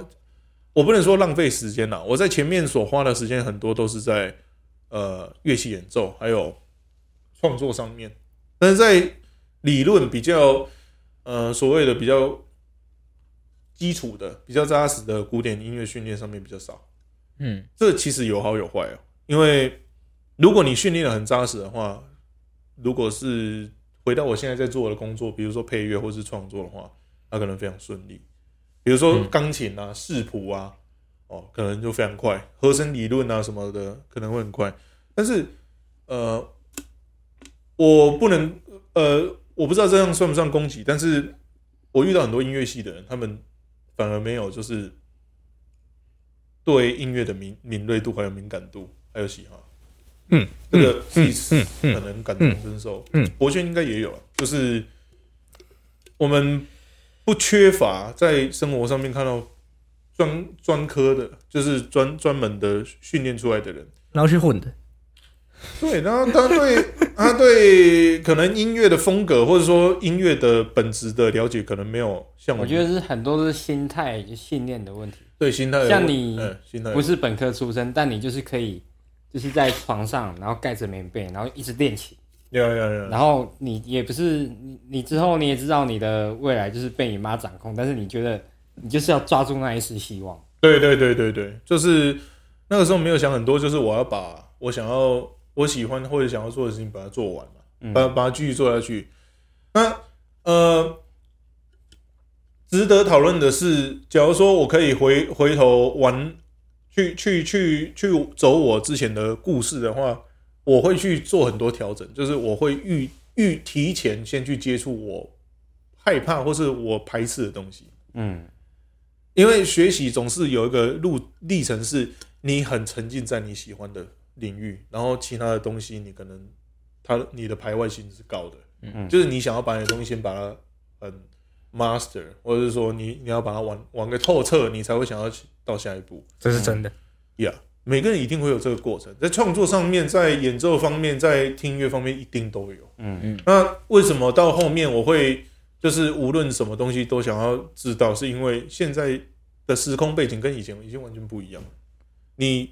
我不能说浪费时间了，我在前面所花的时间很多都是在呃乐器演奏还有创作上面，但是在理论比较呃所谓的比较基础的、比较扎实的古典音乐训练上面比较少。嗯这其实有好有坏哦，因为如果你训练的很扎实的话，如果是回到我现在在做的工作，比如说配乐或是创作的话，那可能非常顺利。比如说钢琴啊、视谱啊，哦，可能就非常快，和声理论啊什么的可能会很快。但是，呃，我不能，呃，我不知道这样算不算攻击，但是我遇到很多音乐系的人，他们反而没有就是对音乐的敏敏锐度、还有敏感度，还有喜好。嗯，这个自己嗯嗯可能感同身受。嗯，博轩应该也有啊，就是我们不缺乏在生活上面看到专专科的，就是专专门的训练出来的人。然后去混的，对，然后他对 他对可能音乐的风格，或者说音乐的本质的了解，可能没有像们我觉得是很多是心态训练的问题。对心态像你嗯心态不是本科出身，但你就是可以，就是在床上，然后盖着棉被，然后一直练琴。呀呀呀，然后你也不是你，你之后你也知道你的未来就是被你妈掌控，但是你觉得你就是要抓住那一丝希望。对对对对对，就是那个时候没有想很多，就是我要把我想要我喜欢或者想要做的事情把它做完嘛，嗯把把它继续做下去。那呃，值得讨论的是，假如说我可以回回头玩，去去去去走我之前的故事的话，我会去做很多调整，就是我会预预提前先去接触我害怕或是我排斥的东西。嗯因为学习总是有一个路历程，是你很沉浸在你喜欢的领域，然后其他的东西你可能它你的排外性是高的，嗯就是你想要把你的东西先把它很 master，或者是说你你要把它玩玩个透彻，你才会想要去到下一步。这是真的。Yeah，每个人一定会有这个过程，在创作上面，在演奏方面，在听音乐方面一定都有。嗯嗯那为什么到后面我会就是无论什么东西都想要知道？是因为现在的时空背景跟以前已经完全不一样了。你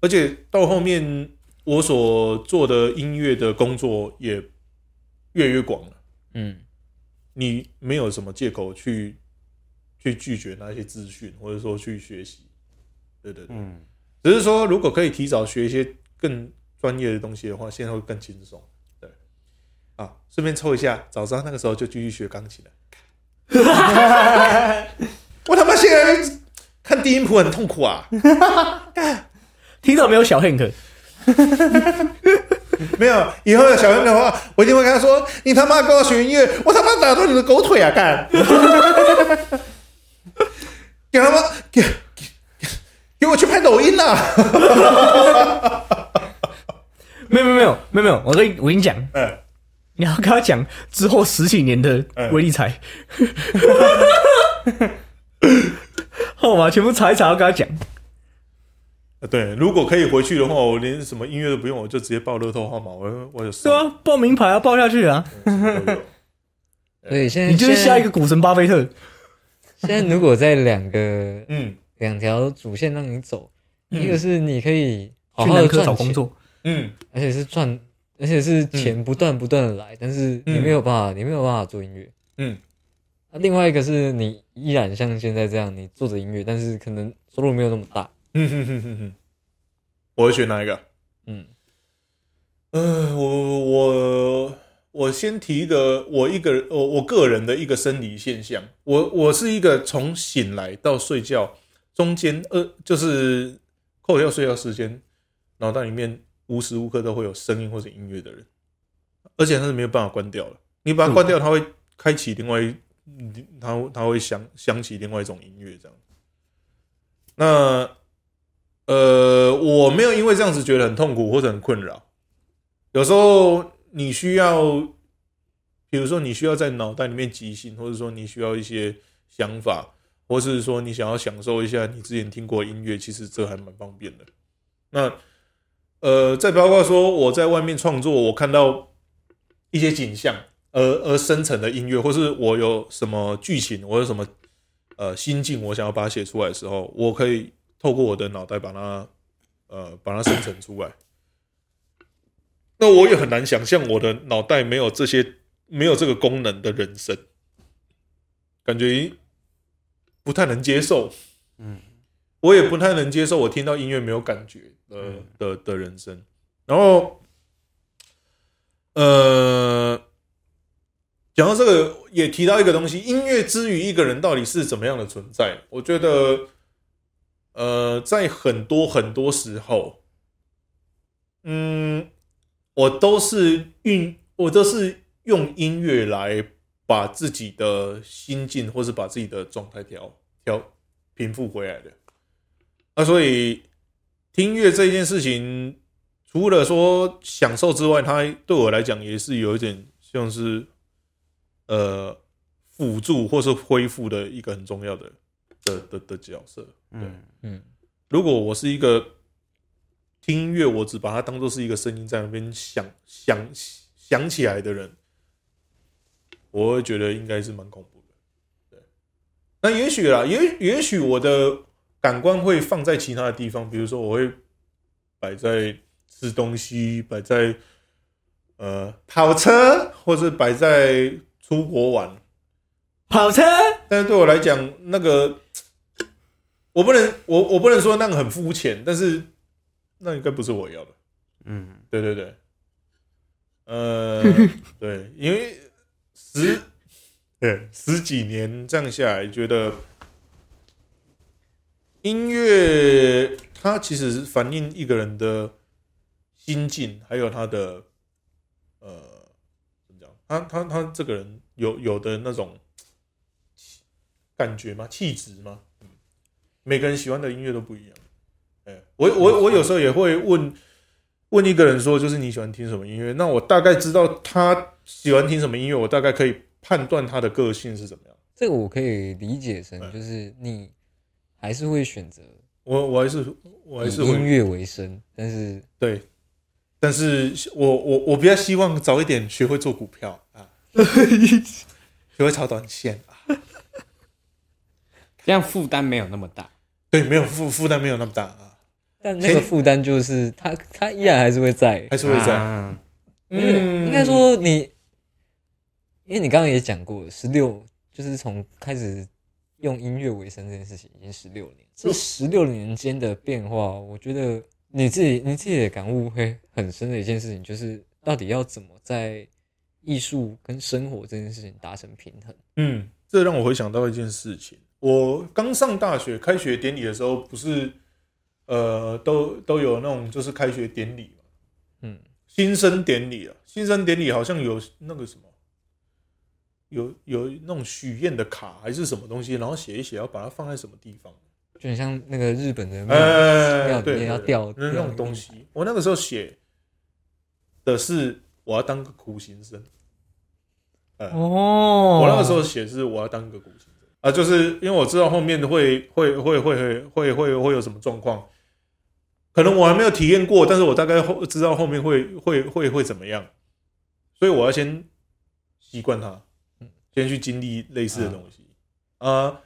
而且到后面我所做的音乐的工作也越来越广了，嗯你没有什么借口去去拒绝那些资讯，或者说去学习。对对对，嗯，只是说如果可以提早学一些更专业的东西的话，现在会更轻松。对，啊，顺便抽一下，早知道那个时候就继续学钢琴了。我他妈现在看低音谱很痛苦啊！听到没有，小 Hank？没有，以后有小人的话，我一定会跟他说：“你他妈跟我学音乐，我他妈打断你的狗腿啊！干！给他妈给给给我去拍抖音啊啦！没有没有没有没有没有，我跟你我跟你讲，嗯，你要跟他讲之后十几年的威力彩，号码全部查一查，要跟他讲。对，如果可以回去的话，我连什么音乐都不用，我就直接报乐透号码，我我有对啊，报名牌啊，报下去啊！嗯都有所以现在你就是下一个股神巴菲特。现在如果在两个嗯两条主线让你走，嗯。一个是你可以好好的赚钱，工作，嗯。而且是赚，而且是钱不断不断的来，但是你没有办法，你没有办法做音乐。嗯。那另外一个是你依然像现在这样，你做着音乐，但是可能收入没有那么大。嗯哼哼哼哼，我会选哪一个？嗯。呃，我我我先提一个我一个我我个人的一个生理现象，我我是一个从醒来到睡觉中间呃，就是扣掉睡觉时间，脑袋里面无时无刻都会有声音或者音乐的人，而且他是没有办法关掉的。你把它关掉，它会开启另外一，它它会响响起另外一种音乐这样。那呃，我没有因为这样子觉得很痛苦或者很困扰。有时候你需要，比如说你需要在脑袋里面即兴，或者说你需要一些想法，或是说你想要享受一下你之前听过音乐，其实这还蛮方便的。那呃，再包括说我在外面创作，我看到一些景象，而而生成的音乐，或是我有什么剧情，我有什么呃心境，我想要把它写出来的时候，我可以透过我的脑袋把它呃把它生成出来。那我也很难想象我的脑袋没有这些没有这个功能的人生，感觉不太能接受。嗯，我也不太能接受我听到音乐没有感觉的的的人生。然后，呃，讲到这个，也提到一个东西：音乐之于一个人到底是怎么样的存在？我觉得，呃，在很多很多时候，嗯，我都是运，我都是用音乐来把自己的心境，或是把自己的状态调调平复回来的。啊，所以听音乐这件事情，除了说享受之外，它对我来讲也是有一点像是呃辅助或是恢复的一个很重要的的的的角色。嗯嗯，如果我是一个听音乐，我只把它当做是一个声音在那边响响响起来的人，我会觉得应该是蛮恐怖的。对，那也许啦，也也许我的感官会放在其他的地方，比如说我会摆在吃东西，摆在呃跑车，或是摆在出国玩。跑车，但是对我来讲，那个我不能，我我不能说那个很肤浅，但是那应该不是我要的。嗯对对对，呃，对，因为十对十几年这样下来，觉得音乐它其实是反映一个人的心境，还有他的呃怎么讲，他他他这个人有有的那种感觉吗？气质吗？每个人喜欢的音乐都不一样。哎，我我我有时候也会问问一个人说，就是你喜欢听什么音乐？那我大概知道他喜欢听什么音乐，我大概可以判断他的个性是怎么样。这个我可以理解成就是你还是会选择我我还是我还是会音乐为生，但是对，但是我我我比较希望早一点学会做股票啊，学会炒短线啊。这样负担没有那么大。对，没有负负担没有那么大啊，但那个负担就是他他依然还是会在，还是会在。啊因为应该说你，因为你刚刚也讲过，十六就是从开始用音乐为生这件事情已经十六年，这十六年间的变化，我觉得你自己你自己的感悟会很深的一件事情，就是到底要怎么在艺术跟生活这件事情达成平衡。嗯，这让我回想到一件事情。我刚上大学开学典礼的时候，不是呃都都有那种就是开学典礼嘛，嗯，新生典礼啊，新生典礼好像有那个什么，有有那种许愿的卡还是什么东西，然后写一写，要把它放在什么地方？就很像那个日本的要要掉那种东西。我那个时候写的是我要当个苦行僧。哦，我那个时候写是我要当个苦行僧啊，就是因为我知道后面会会会会会会会有什么状况，可能我还没有体验过，但是我大概后知道后面会会会会怎么样，所以我要先习惯它。先去经历类似的东西啊、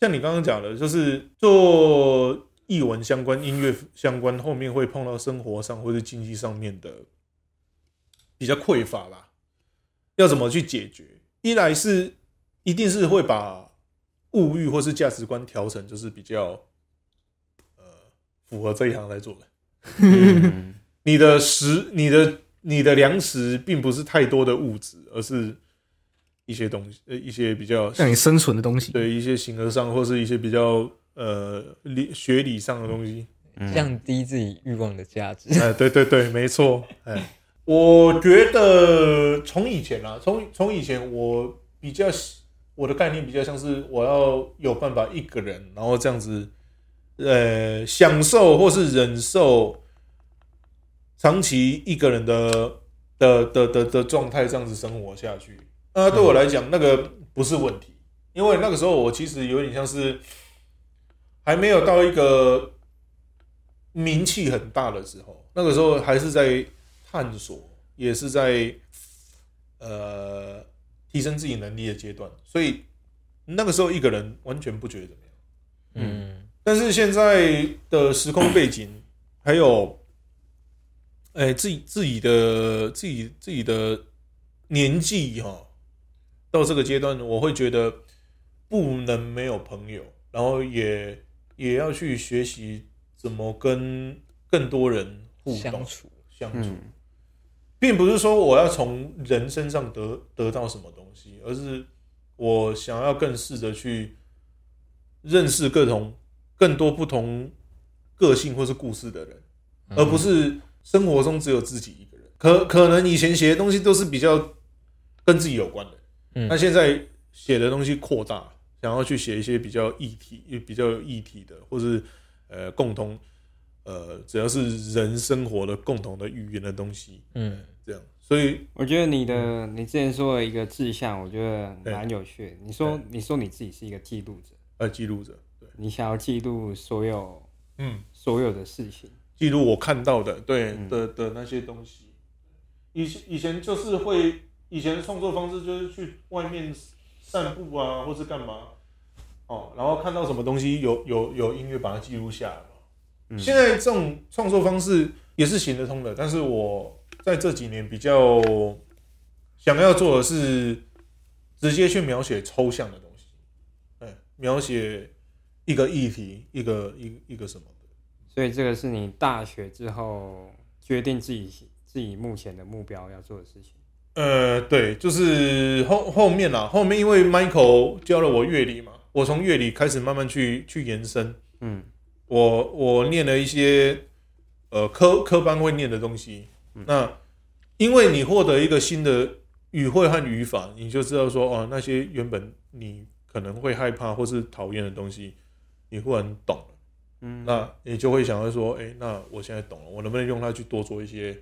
像你刚刚讲的，就是做译文相关、音乐相关，后面会碰到生活上或者经济上面的比较匮乏吧。要怎么去解决？一来是一定是会把物欲或是价值观调成就是比较呃符合这一行来做的。嗯 你的食、你的你的粮食并不是太多的物质，而是一些东西，呃，一些比较像你生存的东西。对一些形而上或是一些比较呃理学理上的东西。嗯降低自己欲望的价值。哎，对对对，没错。哎，我觉得从以前啊，从从以前我比较我的概念比较像是我要有办法一个人，然后这样子，呃，享受或是忍受长期一个人的的的的的状态，这样子生活下去。那对我来讲，那个不是问题，因为那个时候我其实有点像是还没有到一个名气很大的时候，那个时候还是在探索，也是在呃提升自己能力的阶段，所以那个时候一个人完全不觉得怎么样。嗯。但是现在的时空背景，还有，哎、自己自己的自己自己的年纪哈、到这个阶段，我会觉得不能没有朋友，然后也也要去学习怎么跟更多人互动相处，相处，嗯并不是说我要从人身上得得到什么东西，而是我想要更试着去认识各种更多不同个性或是故事的人，而不是生活中只有自己一个人。可可能以前写的东西都是比较跟自己有关的，嗯。那现在写的东西扩大，想要去写一些比较议题、比较有议题的，或是呃共同呃只要是人生活的共同的语言的东西，嗯。这样，所以我觉得你的你之前说的一个志向，我觉得蛮有趣的。你说你说你自己是一个记录者，呃记录者，对，你想要记录所有嗯，所有的事情。记录我看到的，对、嗯。的的那些东西。以前以前就是会，以前的创作方式就是去外面散步啊，或是干嘛，哦，然后看到什么东西有有有音乐把它记录下来嘛。嗯现在这种创作方式也是行得通的，但是我在这几年比较想要做的是直接去描写抽象的东西，哎，描写一个议题，一个一个一个什么的。所以这个是你大学之后决定自己自己目前的目标要做的事情。呃，对，就是后后面啦，后面因为 Michael 教了我乐理嘛，我从乐理开始慢慢去去延伸，嗯。我我念了一些呃科科班会念的东西，那因为你获得一个新的语汇和语法，你就知道说哦，那些原本你可能会害怕或是讨厌的东西，你忽然懂了，嗯，那你就会想要说，哎、那我现在懂了，我能不能用它去多做一些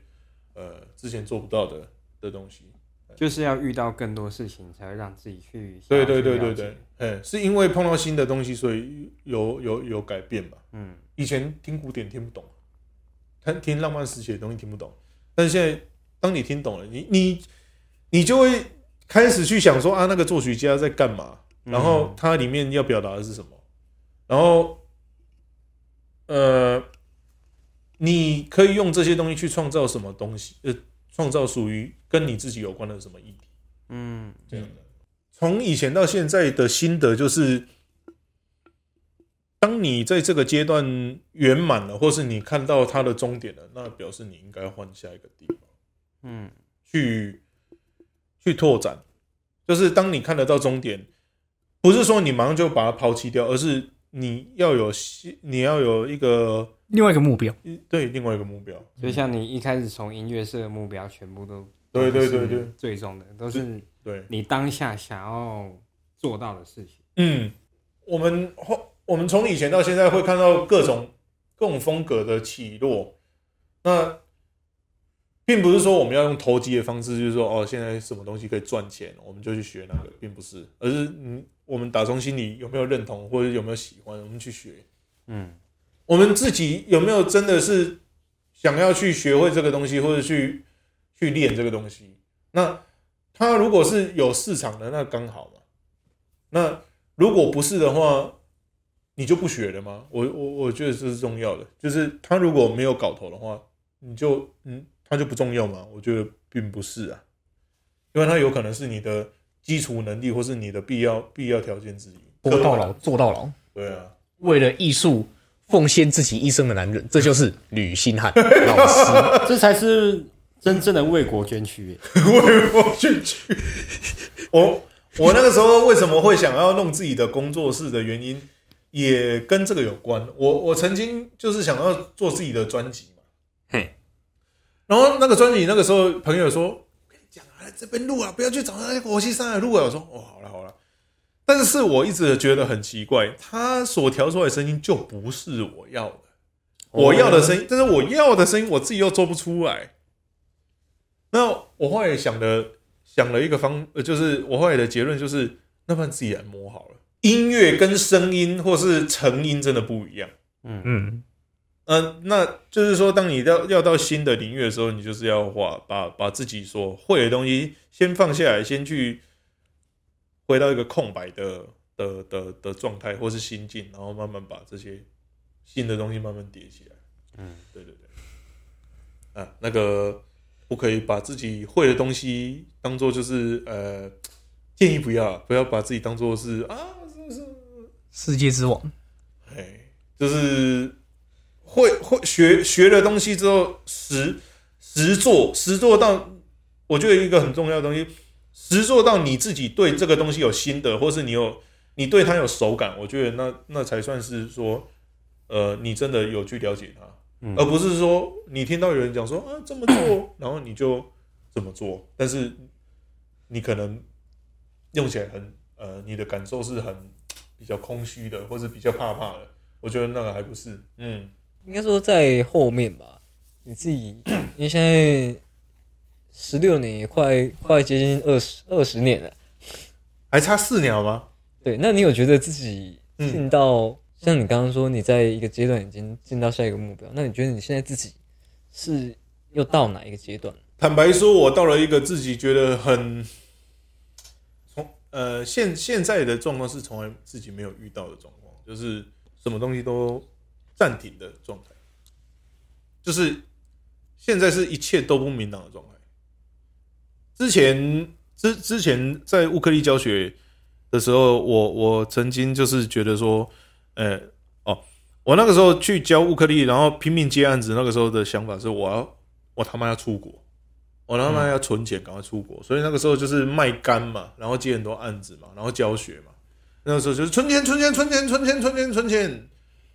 呃之前做不到的的东西？就是要遇到更多事情，才会让自己去对对对对对，哎，是因为碰到新的东西，所以有有有改变嘛。嗯以前听古典听不懂，听听浪漫时期的东西听不懂，但是现在当你听懂了，你你你就会开始去想说啊，那个作曲家在干嘛，然后它里面要表达的是什么，然后呃，你可以用这些东西去创造什么东西，呃，创造属于跟你自己有关的什么议题。嗯这样的。从以前到现在的心得就是，当你在这个阶段圆满了，或是你看到它的终点了，那表示你应该换下一个地方嗯去去拓展。就是当你看得到终点，不是说你马上就把它抛弃掉，而是你要有希你要有一个另外一个目标，对另外一个目标。就像你一开始从音乐社的目标，全部都对对对对。最终的都是对，你当下想要做到的事情。嗯，我们后我们从以前到现在会看到各种各种风格的起落，那并不是说我们要用投机的方式，就是说哦，现在什么东西可以赚钱，我们就去学那个，并不是，而是嗯，我们打从心里有没有认同或者有没有喜欢，我们去学，嗯我们自己有没有真的是想要去学会这个东西，或者去去练这个东西？那它如果是有市场的，那刚好嘛。那如果不是的话，你就不学了吗？我我我觉得这是重要的，就是他如果没有搞头的话，你就嗯，他就不重要吗？我觉得并不是啊，因为他有可能是你的基础能力，或是你的必要必要条件之一。活到老做到老，对啊，为了艺术奉献自己一生的男人，这就是吕星汉 老师。这才是真正的为国捐躯耶。为国捐躯。我我那个时候为什么会想要弄自己的工作室的原因，也跟这个有关。我我曾经就是想要做自己的专辑嘛，嘿，然后那个专辑那个时候朋友说：“我跟你讲啊，这边录啊，不要去找那些火器山来录啊。”我说：“哦，好了好了。”但是我一直觉得很奇怪，他所调出来的声音就不是我要的，我要的声音，但是我要的声音我自己又做不出来。那我后来想的想了一个方，呃，就是我后来的结论就是，那不然自己来摸好了。音乐跟声音或是成音真的不一样。嗯，嗯、那就是说，当你要要到新的领域的时候，你就是要画把把自己所会的东西先放下来，先去回到一个空白的的的的状态或是心境，然后慢慢把这些新的东西慢慢叠起来。嗯，对对对。啊，那个不可以把自己会的东西当做就是呃，建议不要不要把自己当做是啊，是是世界之王，哎，就是会会学学了东西之后，实实做实做到，我觉得一个很重要的东西，实做到你自己对这个东西有心得，或是你有你对它有手感，我觉得那那才算是说，呃，你真的有去了解它，嗯。而不是说你听到有人讲说啊这么做，然后你就怎么做，但是你可能用起来很呃，你的感受是很比较空虚的，或是比较怕怕的。我觉得那个还不是，嗯，应该说在后面吧，你自己，因为现在十六年也快快接近二十二十年了，还差四年好吗？对，那你有觉得自己嗯进到、像你刚刚说你在一个阶段已经进到下一个目标，那你觉得你现在自己是又到哪一个阶段？坦白说，我到了一个自己觉得很从呃现现在的状况是从来自己没有遇到的状况，就是什么东西都暂停的状态，就是现在是一切都不明朗的状态。之前之之前在乌克丽教学的时候，我我曾经就是觉得说，呃，哦，我那个时候去教乌克丽，然后拼命接案子，那个时候的想法是，我要我他妈要出国，我他妈要存钱，赶快出国。所以那个时候就是卖干嘛，然后接很多案子嘛，然后教学嘛。那个时候就是存钱，存钱，存钱，存钱，存钱，存钱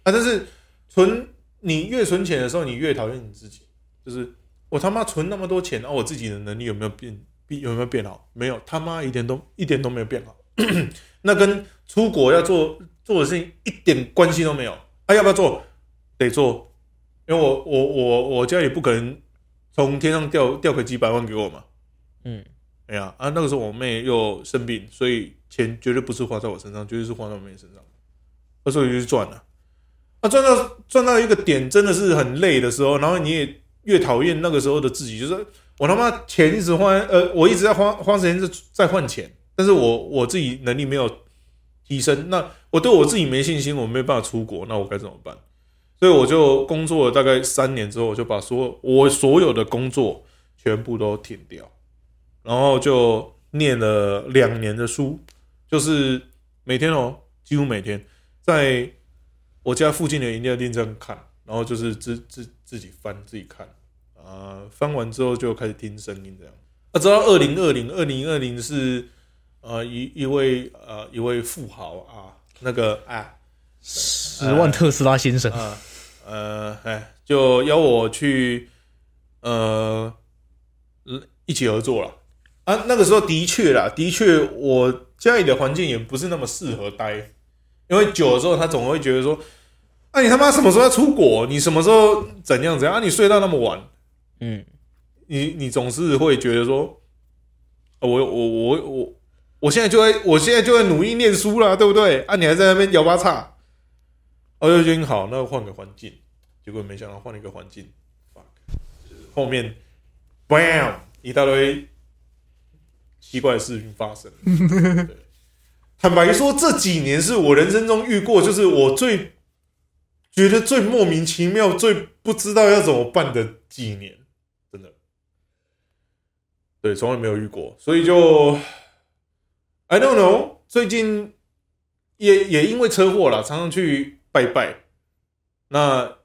啊！但是存你越存钱的时候，你越讨厌你自己。就是我他妈存那么多钱，然、后我自己的能力有没有变？有没有变好？没有，他妈一点都一点都没有变好。那跟出国要做做的事情一点关系都没有。啊，要不要做？得做，因为我我我我家里不可能从天上掉掉个几百万给我嘛。嗯，哎呀啊，那个时候我妹又生病，所以钱绝对不是花在我身上，绝对是花在我妹身上。那时候就去赚了，啊，赚到赚到一个点，真的是很累的时候，然后你也越讨厌那个时候的自己，就是我他妈钱一直花，呃，我一直在花花时间在在换钱，但是我我自己能力没有提升，那我对我自己没信心，我没办法出国，那我该怎么办？所以我就工作了大概三年之后，我就把所有我所有的工作全部都停掉，然后就念了两年的书，就是每天哦，几乎每天在我家附近的饮料店这样看，然后就是自自自己翻自己看啊、翻完之后就开始听声音这样。啊，直到二零二零，二零二零是呃一一位呃一位富豪啊，那个啊十万特斯拉先生，啊呃哎，就邀我去呃一起合作了啊。那个时候的确啦，的确我家里的环境也不是那么适合待，因为久了之后他总会觉得说，啊你他妈什么时候要出国？你什么时候怎样怎样？啊你睡到那么晚，嗯，你你总是会觉得说，呃我我我我我现在就在我现在就在努力念书啦，对不对？啊，你还在那边摇八叉，我，就决定好，那换个环境，结果没想到换了一个环境，fuck，后面 bam 一大堆奇怪的事情发生。坦白说，这几年是我人生中遇过，就是我最觉得最莫名其妙、最不知道要怎么办的几年。真的，对，从来没有遇过，所以就 I don't know。最近也也因为车祸啦，常常去拜拜。那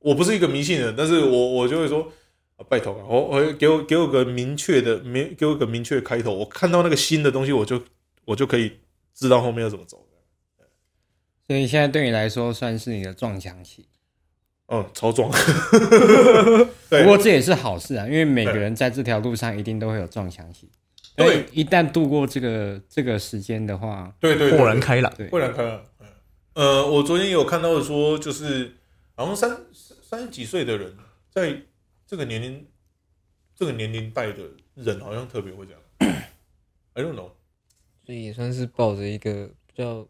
我不是一个迷信人，但是我我就会说，啊、拜托啊，我我给我给我个明确的明给我个明确的开头，我看到那个新的东西，我就我就可以知道后面要怎么走。所以现在对你来说算是你的撞墙期。嗯，超壮。对不过这也是好事啊，因为每个人在这条路上一定都会有撞墙期。对一旦度过这个这个时间的话，对对对豁然开朗。对豁然开朗。嗯呃，我昨天有看到说，就是好像三三十几岁的人，在这个年龄这个年龄代的人，好像特别会这样。I don't know。所以也算是抱着一个比较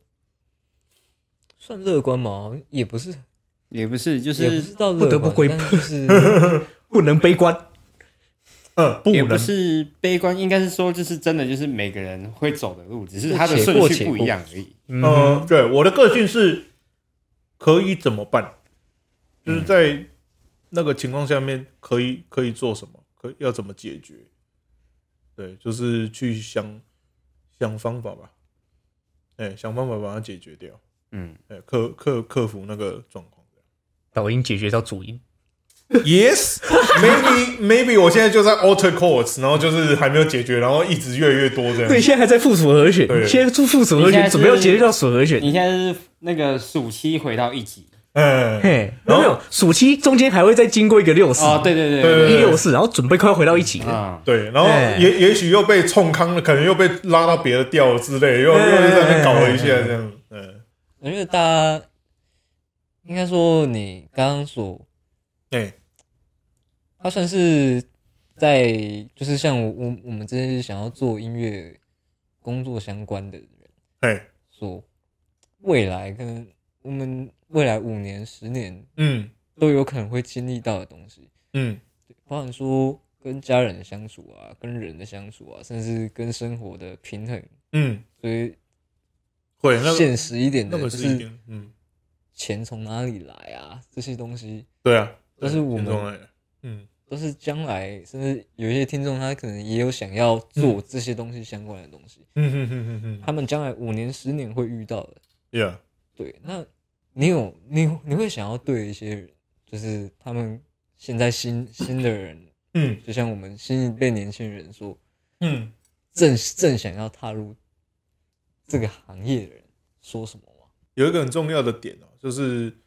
算乐观嘛，也不是，也不是，就是是到不得不归乐观但就是 不能悲观。呃，不也不是悲观，应该是说就是真的就是每个人会走的路，只是他的且顺序不一样而已。嗯呃，对，我的个性是可以怎么办，就是在那个情况下面可以可以做什么，可要怎么解决，对，就是去想想方法吧，哎、想办法把它解决掉，嗯，哎、克克克服那个状况。抖音解决到主音，Yes, maybe maybe 我现在就在 alter chords，然后就是还没有解决，然后一直越来越多这样。对，现在还在附属和弦，对。现在做附属和弦，准备要解决到属和弦。你现在是那个暑期回到一级嗯，嘿，然后没有，暑期中间还会再经过一个六四，啊，对对对六四，然后准备快要回到一起。了。啊，对，然后哎也也许又被冲康了，可能又被拉到别的调之类，又又哎在那边搞了一下这样。嗯，我觉得大家应该说你刚刚所，对，他算是在就是像我我我们这些想要做音乐工作相关的人，哎，所未来跟我们未来五年、十年嗯。都有可能会经历到的东西，嗯。包含说跟家人的相处啊，跟人的相处啊，甚至跟生活的平衡。嗯，所以会那个现实一点的，那个就是是一点，嗯，钱从哪里来啊，这些东西。对啊，都是我们嗯。都是将来，甚至有一些听众他可能也有想要做这些东西相关的东西，嗯哼哼哼哼他们将来五年、十年会遇到的。，Yeah，对，那你有你你会想要对一些人，就是他们现在新新的人，嗯就像我们新一辈年轻人说，嗯，正正想要踏入这个行业的人说什么吗？有一个很重要的点哦，就是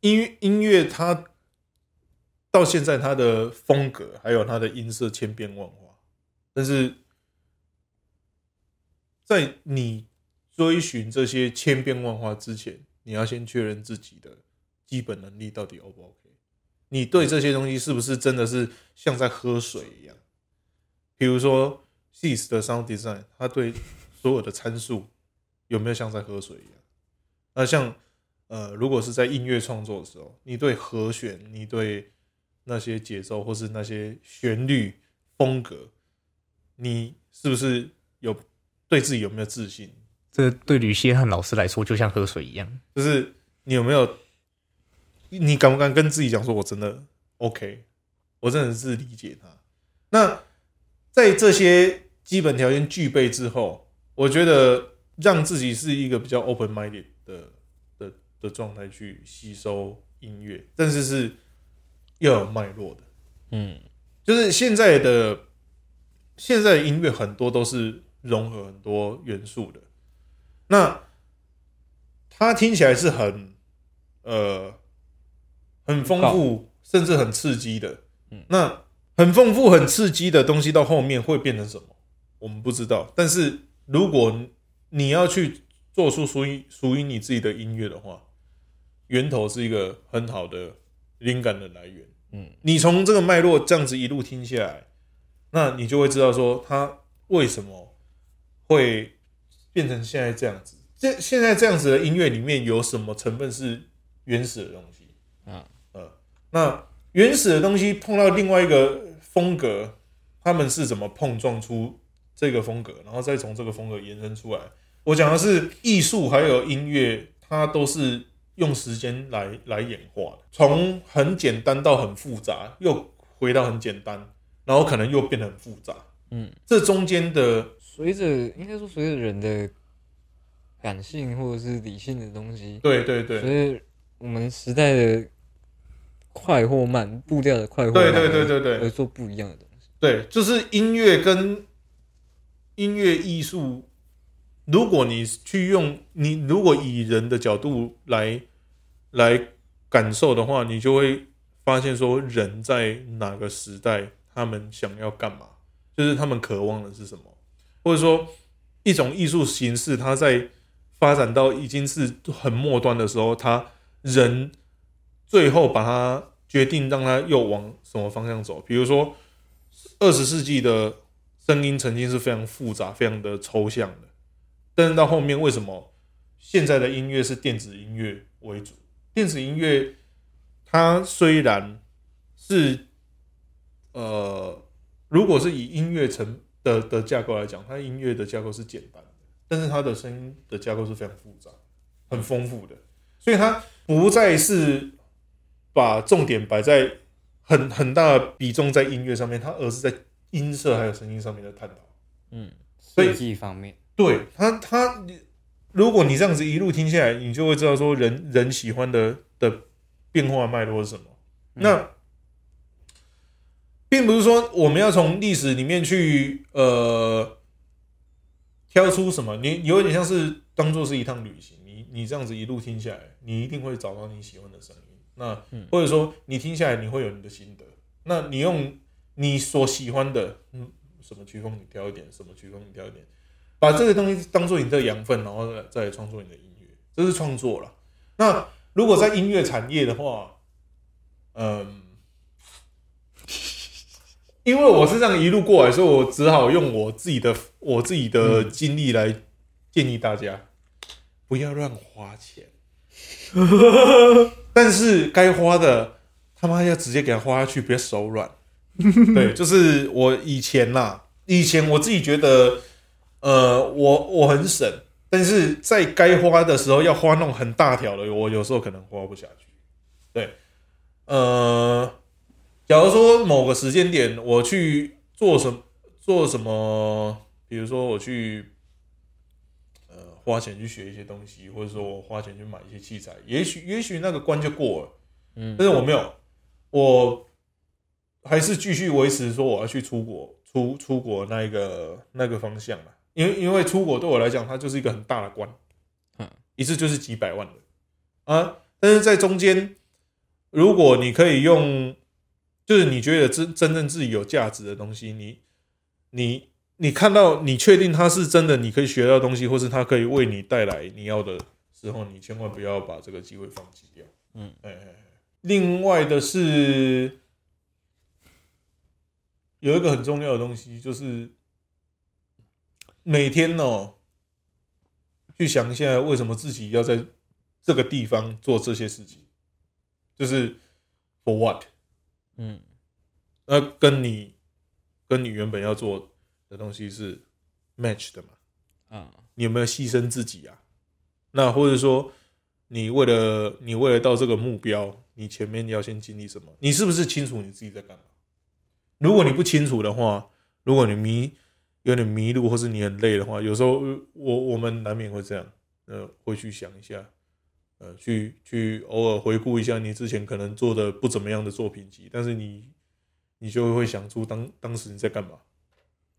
音乐音乐它到现在它的风格还有它的音色千变万化，但是在你追寻这些千变万化之前，你要先确认自己的基本能力到底 O 不 OK？你对这些东西是不是真的是像在喝水一样？比如说 SIS 的 Sound Design，它对所有的参数有没有像在喝水一样？那像呃，如果是在音乐创作的时候，你对和弦，你对那些节奏或是那些旋律风格，你是不是有对自己有没有自信？这对吕谢汉老师来说就像喝水一样。就是你有没有，你敢不敢跟自己讲说，我真的 OK，我真的是理解他。那在这些基本条件具备之后，我觉得让自己是一个比较 open minded 的的的状态去吸收音乐，但是是要有脉络的。嗯，就是现在的现在的音乐很多都是融合很多元素的，那它听起来是很呃很丰富，甚至很刺激的。嗯那很丰富、很刺激的东西到后面会变成什么？我们不知道。但是如果你要去做出属于属于你自己的音乐的话，源头是一个很好的灵感的来源。嗯，你从这个脉络这样子一路听下来，那你就会知道说它为什么会变成现在这样子。这现在这样子的音乐里面有什么成分是原始的东西？啊，呃，那原始的东西碰到另外一个风格，他们是怎么碰撞出这个风格，然后再从这个风格延伸出来？我讲的是艺术还有音乐，它都是用时间来来演化的，从很简单到很复杂，又回到很简单，然后可能又变得很复杂。嗯，这中间的随着应该说随着人的感性或者是理性的东西，对对对。所以我们时代的快或慢步调的快或慢对慢，对对对对。而做不一样的东西。对，就是音乐跟音乐艺术，如果你去用你如果以人的角度来来感受的话，你就会发现说人在哪个时代，他们想要干嘛，就是他们渴望的是什么，或者说一种艺术形式，它在发展到已经是很末端的时候，它人最后把它决定让它又往什么方向走，比如说。二十世纪的声音曾经是非常复杂、非常的抽象的，但是到后面为什么现在的音乐是电子音乐为主？电子音乐它虽然是呃，如果是以音乐成的的架构来讲，它音乐的架构是简单的，但是它的声音的架构是非常复杂、很丰富的，所以它不再是把重点摆在很很大的比重在音乐上面，它而是在音色还有声音上面的探讨。嗯，设计方面，对它它，如果你这样子一路听下来，你就会知道说人人喜欢的的变化脉络是什么。那并不是说我们要从历史里面去呃挑出什么，你有点像是当做是一趟旅行，你你这样子一路听下来，你一定会找到你喜欢的声音。那或者说你听下来，你会有你的心得。那你用你所喜欢的，嗯，什么曲风你挑一点，什么曲风你挑一点，把这个东西当做你的养分，然后再创作你的音乐，这是创作了。那如果在音乐产业的话，嗯，因为我是这样一路过来，所以我只好用我自己的我自己的经历来建议大家，不要乱花钱。但是该花的他妈要直接给他花下去，别手软。对，就是我以前啦，以前我自己觉得，呃，我我很省，但是在该花的时候要花那种很大条的，我有时候可能花不下去。对，呃，假如说某个时间点我去做什么做什么，比如说我去呃花钱去学一些东西，或者说我花钱去买一些器材，也许也许那个关就过了，嗯。但是我没有，我还是继续维持说我要去出国出出国那一个那个方向嘛，因为因为出国对我来讲，它就是一个很大的关，嗯，一次就是几百万的。啊，但是在中间，如果你可以用，就是你觉得真真正自己有价值的东西，你你你看到你确定它是真的，你可以学到东西，或是它可以为你带来你要的时候，你千万不要把这个机会放弃掉。嗯，哎另外的是有一个很重要的东西，就是每天哦，去想一下为什么自己要在这个地方做这些事情，就是 for what？嗯那跟你跟你原本要做的东西是 match 的嘛？啊你有没有牺牲自己啊？那或者说，你为了你为了到这个目标，你前面要先经历什么？你是不是清楚你自己在干嘛？如果你不清楚的话，如果你迷有点迷路，或是你很累的话，有时候呃我我们难免会这样，呃，会去想一下，呃，去去偶尔回顾一下你之前可能做的不怎么样的作品集，但是你你就会想出当当时你在干嘛。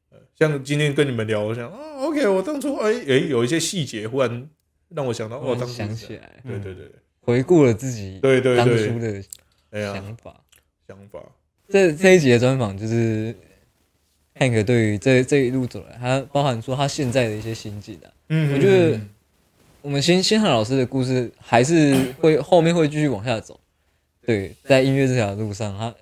呃，像今天跟你们聊，我想啊，OK，我当初哎哎有一些细节忽然让我想到，哦，当初是这样想起来，对对对回顾了自己对对当初对，的想法。想法，这这一集的专访就是 Hank 对于这这一路走来，他包含说他现在的一些心境啊。嗯，我觉得我们先先汉老师的故事还是会后面会继续往下走。对，在音乐这条路上，他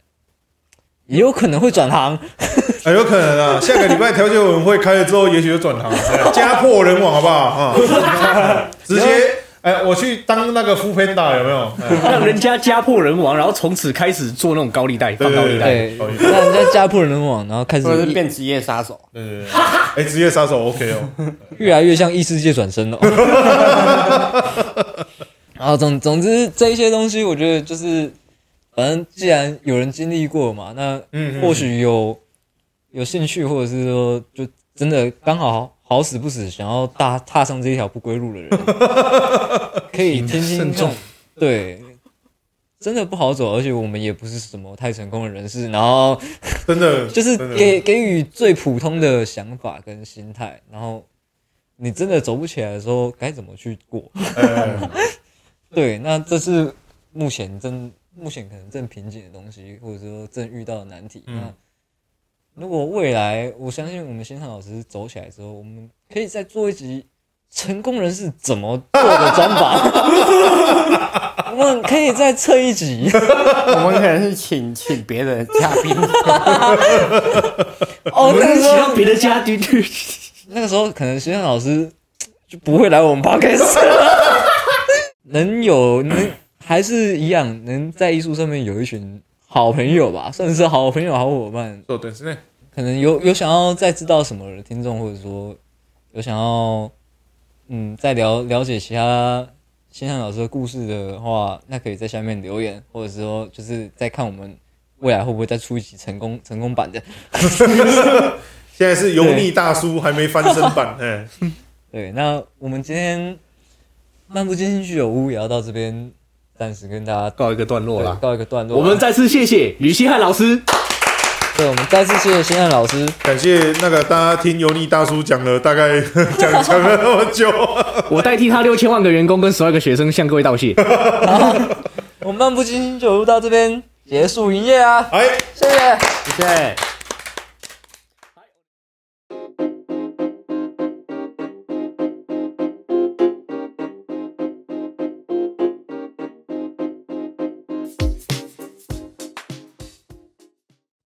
也有可能会转行。哎，有可能啊，下个礼拜调解委员会开了之后，也许就转行，哎家破人亡，好不好啊？直接哎，我去当那个副 panda 有没有？哎让人家家破人亡，然后从此开始做那种高利贷，放高利贷。对，让人家家破人亡，然后开始或者是变职业杀手，对对对，哎，职业杀手 OK 哦，越来越像异世界转身了。然后总总之这一些东西，我觉得就是，反正既然有人经历过嘛，那嗯，或许有有兴趣，或者是说就真的刚好好死不死想要大踏上这一条不归路的人，可以听听慎重看。对，真的不好走，而且我们也不是什么太成功的人士，然后真的 就是给给予最普通的想法跟心态，然后你真的走不起来的时候，该怎么去过？哎 对，那这是目前正目前可能正瓶颈的东西，或者说正遇到的难题。嗯那如果未来，我相信我们先生老师走起来之后，我们可以再做一集成功人士怎么做的专访，我们可以再测一集。我们可能是请请别的嘉宾，哦，那个时候别的嘉宾。去，那个时候可能先生老师就不会来我们 podcast，能有能还是一样，能在艺术上面有一群好朋友吧，算是好朋友、好伙伴。そうですね。可能有有想要再知道什么的听众，或者说有想要嗯再了了解其他星汉老师的故事的话，那可以在下面留言，或者说就是再看我们未来会不会再出一集成功成功版的。现在是油腻大叔还没翻身版，哎，对，那我们今天漫步进行居酒屋也要到这边， 暂时跟大家告一个段落对啦。告一个段落。我们再次谢谢吕希汉老师。对，我们再次谢谢新汉老师。感谢那个大家听油腻大叔讲了大概 讲讲了那么久，我代替他六千万个员工跟十二个学生向各位道谢。我们漫步进行酒屋到这边结束营业啊，哎。谢谢。谢谢。